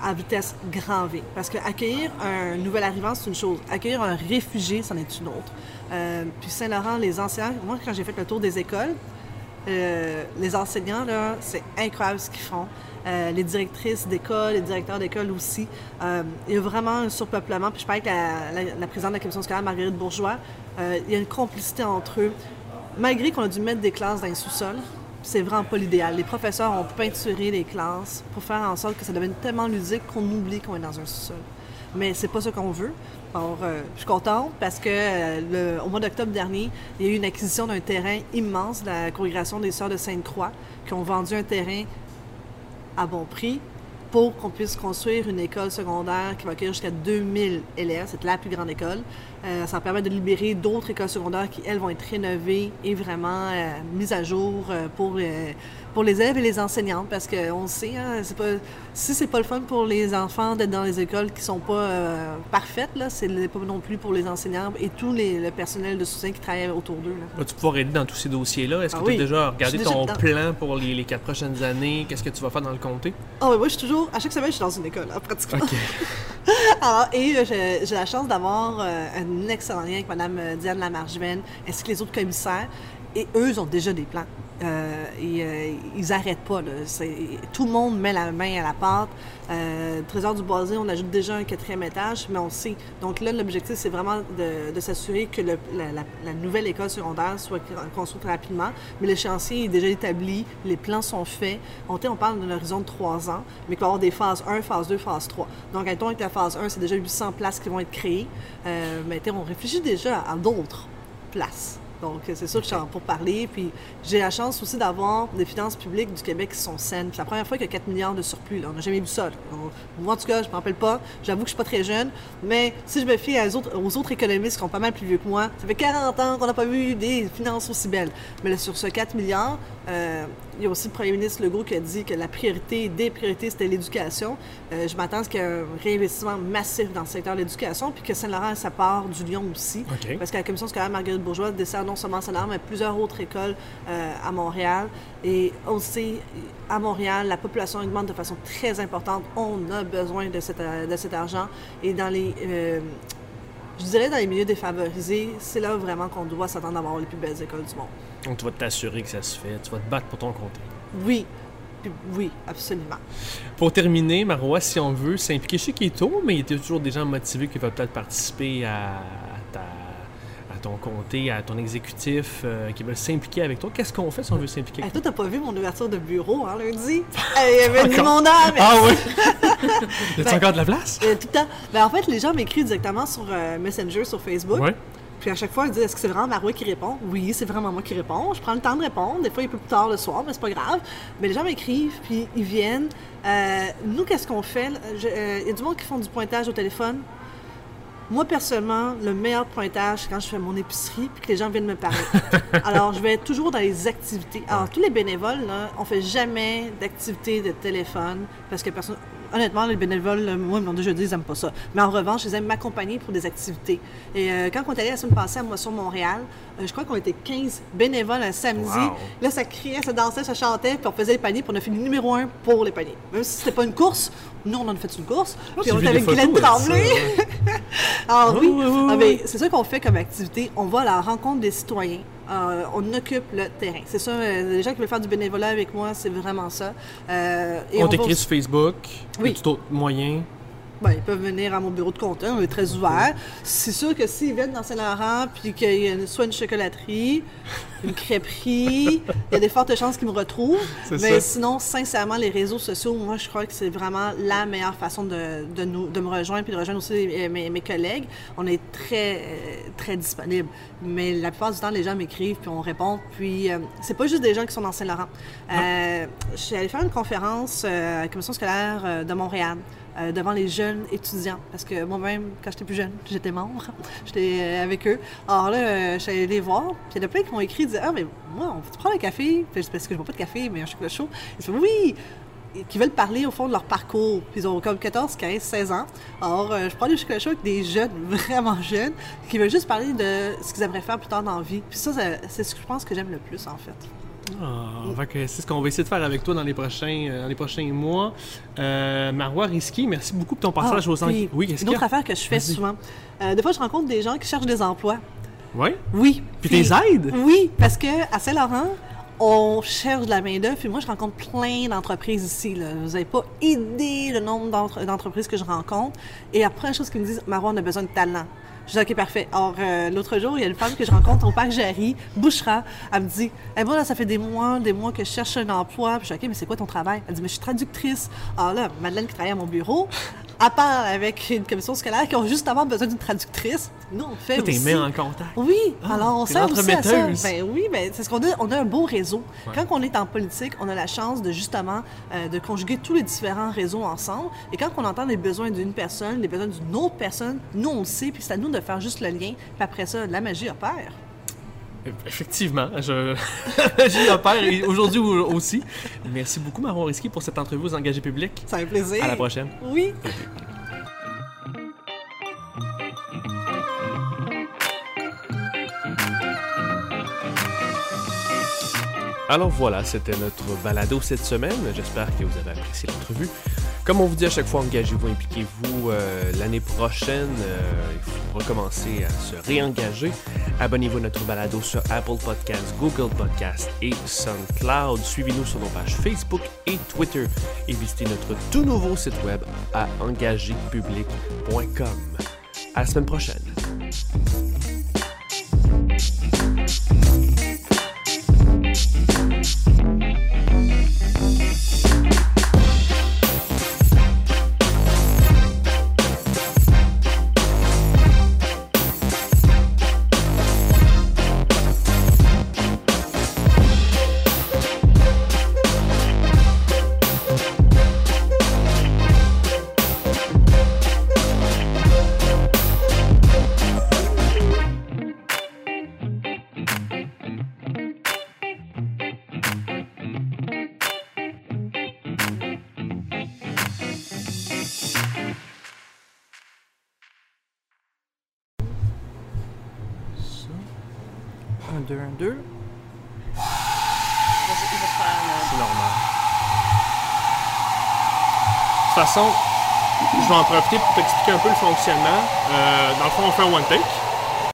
à vitesse grand V. Parce qu'accueillir un nouvel arrivant, c'est une chose. Accueillir un réfugié, c'en est une autre. Euh, puis Saint-Laurent, les enseignants, moi, quand j'ai fait le tour des écoles, euh, les enseignants, là, c'est incroyable ce qu'ils font. Euh, les directrices d'école, les directeurs d'école aussi. Euh, il y a vraiment un surpeuplement. Puis je parlais avec la, la- présidente de la commission scolaire, Marguerite Bourgeois. Il y a une complicité entre eux. Malgré qu'on a dû mettre des classes dans les sous-sols, c'est vraiment pas l'idéal. Les professeurs ont peinturé les classes pour faire en sorte que ça devienne tellement ludique qu'on oublie qu'on est dans un sous-sol. Mais c'est pas ce qu'on veut. Alors, euh, je suis contente parce que euh, le- au mois d'octobre dernier, il y a eu une acquisition d'un terrain immense de la congrégation des Sœurs de Sainte-Croix qui ont vendu un terrain à bon prix pour qu'on puisse construire une école secondaire qui va accueillir jusqu'à 2000 élèves. C'est la plus grande école. Euh, ça va permettre de libérer d'autres écoles secondaires qui, elles, vont être rénovées et vraiment mises à jour pour, pour les élèves et les enseignantes. Parce qu'on sait, hein, c'est pas, si c'est pas le fun pour les enfants d'être dans les écoles qui sont pas euh, parfaites, là, c'est le- pas non plus pour les enseignants et tout les, le personnel de soutien qui travaille autour d'eux. là. Vas-tu pouvoir aider dans tous ces dossiers-là? Est-ce que Ah tu as oui. déjà regardé déjà ton dedans. plan pour les, les quatre prochaines années? Qu'est-ce que tu vas faire dans le comté? Ah oui, moi, je suis toujours, à chaque semaine, je suis dans une école, hein, pratiquement. <laughs> Alors, et euh, j'ai j'ai la chance d'avoir euh, un excellent lien avec Mme Diane Lamargevenne ainsi que les autres commissaires. Et eux, ils ont déjà des plans. Euh, euh, ils n'arrêtent pas. Tout le monde met la main à la pâte. Euh, Trésor du Boisé, on ajoute déjà un quatrième étage, mais on sait. Donc là, l'objectif, c'est vraiment de, s'assurer que la, nouvelle école secondaire soit construite rapidement. Mais le chantier est déjà établi, les plans sont faits. On, on parle d'un horizon de trois ans, mais qu'il va y avoir des phases 1, phase 2, phase 3. Donc, admettons avec la phase 1, c'est déjà 800 places qui vont être créées. Mais on réfléchit déjà à d'autres places. Donc, c'est sûr que je suis en pour parler. Puis, j'ai la chance aussi d'avoir des finances publiques du Québec qui sont saines. C'est la première fois qu'il y a 4 milliards de surplus. là. On n'a jamais vu ça. là. Moi, en tout cas, je ne me rappelle pas. J'avoue que je suis pas très jeune. Mais si je me fie aux autres, aux autres économistes qui sont pas mal plus vieux que moi, ça fait 40 ans qu'on n'a pas vu des finances aussi belles. Mais là, sur ce 4 milliards, euh, il y a aussi le premier ministre Legault qui a dit que la priorité, des priorités, c'était l'éducation. Euh, je m'attends à ce qu'il y ait un réinvestissement massif dans le secteur de l'éducation, puis que Saint-Laurent, ça part du Lion aussi. Parce que la commission scolaire Marguerite Bourgeois dessert non seulement Saint-Laurent, mais plusieurs autres écoles euh, à Montréal. Et aussi, à Montréal, la population augmente de façon très importante. On a besoin de cet, euh, de cet argent. Et dans les... euh, je dirais dans les milieux défavorisés, c'est là vraiment qu'on doit s'attendre à avoir les plus belles écoles du monde. Donc, tu vas t'assurer que ça se fait. Tu vas te battre pour ton comté. Oui, oui, absolument. Pour terminer, Marois, si on veut s'impliquer chez Keto, mais il y a toujours des gens motivés qui veulent peut-être participer à, à ta- à ton comté, à ton exécutif, euh, qui veulent s'impliquer avec toi. Qu'est-ce qu'on fait si on veut s'impliquer avec toi, t'as pas vu mon ouverture de bureau, hein, lundi? <laughs> Il y avait du monde Ah oui! <laughs> y a Ben- encore de la place? Euh, tout le temps. Ben, en fait, les gens m'écrivent directement sur euh, Messenger, sur Facebook. Ouais. Puis à chaque fois, ils disent Est-ce que c'est vraiment Marois qui répond? Oui, c'est vraiment moi qui réponds. Je prends le temps de répondre. Des fois, il est un peu plus tard le soir, mais c'est pas grave. Mais les gens m'écrivent, puis ils viennent. Euh, nous, qu'est-ce qu'on fait? Je- euh, Il y a du monde qui font du pointage au téléphone. Moi, personnellement, le meilleur pointage, c'est quand je fais mon épicerie puis que les gens viennent me parler. <laughs> Alors, je vais toujours dans les activités. Alors, tous les bénévoles, là, on fait jamais d'activités de téléphone parce que personne. Honnêtement, les bénévoles, là, moi, ils m'ont déjà dit, ils n'aiment pas ça. Mais en revanche, ils aiment m'accompagner pour des activités. Et euh, quand on est allé la semaine passée à Moisson, Montréal, euh, je crois qu'on était 15 bénévoles un samedi. Wow. Là, ça criait, ça dansait, ça chantait, puis on faisait les paniers, puis on a fini numéro un pour les paniers. Même si c'était pas une course, nous, on en a fait une course. Puis j'ai on était avec photos, Tremblay. ça. <laughs> Ah oui, Oui, oui, oui, Ah, oui. ben, c'est ça qu'on fait comme activité. On va à la rencontre des citoyens. Euh, on occupe le terrain. C'est ça, euh, les gens qui veulent faire du bénévolat avec moi, c'est vraiment ça. Euh, et on va t'écrit sur Facebook. Oui. Oui. d'autres moyens? Ben, ils peuvent venir à mon bureau de compteur, on est très ouvert. C'est sûr que s'ils viennent dans Saint-Laurent, puis qu'il y a une- soit une chocolaterie, une crêperie, il y a des fortes chances qu'ils me retrouvent. Mais ça. sinon, sincèrement, les réseaux sociaux, moi, je crois que c'est vraiment la meilleure façon de, de, nous, de me rejoindre, puis de rejoindre aussi euh, mes, mes collègues. On est très, euh, très disponible. Mais la plupart du temps, les gens m'écrivent, puis on répond. Puis, euh, c'est pas juste des gens qui sont dans Saint-Laurent. Euh, je suis allée faire une conférence euh, à la commission scolaire de Montréal. Euh, devant les jeunes étudiants. Parce que moi-même, quand j'étais plus jeune, <laughs> j'étais membre. <laughs> J'étais euh, avec eux. Alors là, euh, je suis allée les voir. Puis il y en a plein qui m'ont écrit, disaient Ah, mais moi, on peut prendre un café Parce que je bois pas de café, mais un chocolat chaud. Ils disent Oui qui veulent parler au fond de leur parcours. Puis ils ont comme 14, 15, 16 ans. Alors, euh, je prends des chocolats chauds avec des jeunes, <laughs> vraiment jeunes, qui veulent juste parler de ce qu'ils aimeraient faire plus tard dans la vie. Puis ça- c'est ce que je pense que j'aime le plus, en fait. Ah, c'est ce qu'on va essayer de faire avec toi dans les prochains, euh, dans les prochains mois. Euh, Marois Risky, merci beaucoup pour ton passage Ah, aux puis, Oui, qu'est-ce Une autre affaire que je fais souvent. Euh, des fois, je rencontre des gens qui cherchent des emplois. Oui? Oui. Puis t'es aides? Oui, parce que à Saint-Laurent, on cherche de la main-d'œuvre. Puis moi, je rencontre plein d'entreprises ici. là. Vous n'avez pas idée le nombre d'entre- d'entreprises que je rencontre. Et la première chose qu'ils me disent, Marois, on a besoin de talent. Je dis, OK, parfait. Or, euh, l'autre jour, il y a une femme que je rencontre au parc Jarry, Bouchera. Elle me dit, eh moi, là, ça fait des mois, des mois que je cherche un emploi. Je dis, OK, mais c'est quoi ton travail? Elle dit, mais je suis traductrice. Alors là, Madeleine qui travaille à mon bureau, elle parle avec une commission scolaire qui ont justement besoin d'une traductrice. Nous, on fait t'es aussi. mis en contact. Oui, Ah, alors on sert aussi à ça. Ben oui, ben, c'est ce qu'on a. On a un beau réseau. Ouais. Quand on est en politique, on a la chance de justement euh, de conjuguer tous les différents réseaux ensemble. Et quand on entend les besoins d'une personne, les besoins d'une autre personne, nous on le sait, puis c'est à nous de faire juste le lien. Puis après ça, la magie opère. Effectivement, je... <laughs> j'y opère et aujourd'hui aussi. Merci beaucoup, Marois Risky, pour cette entrevue aux engagés publics. C'est un plaisir. À la prochaine. Oui. Alors voilà, c'était notre balado cette semaine. J'espère que vous avez apprécié l'entrevue. Comme on vous dit à chaque fois, engagez-vous, impliquez-vous. Euh, L'année prochaine, euh, il faut recommencer à se réengager. Abonnez-vous à notre balado sur Apple Podcasts, Google Podcasts et SoundCloud. Suivez-nous sur nos pages Facebook et Twitter et visitez notre tout nouveau site web à engagépublic.com. À la semaine prochaine. Pour t'expliquer un peu le fonctionnement. Euh, dans le fond, on fait un one take.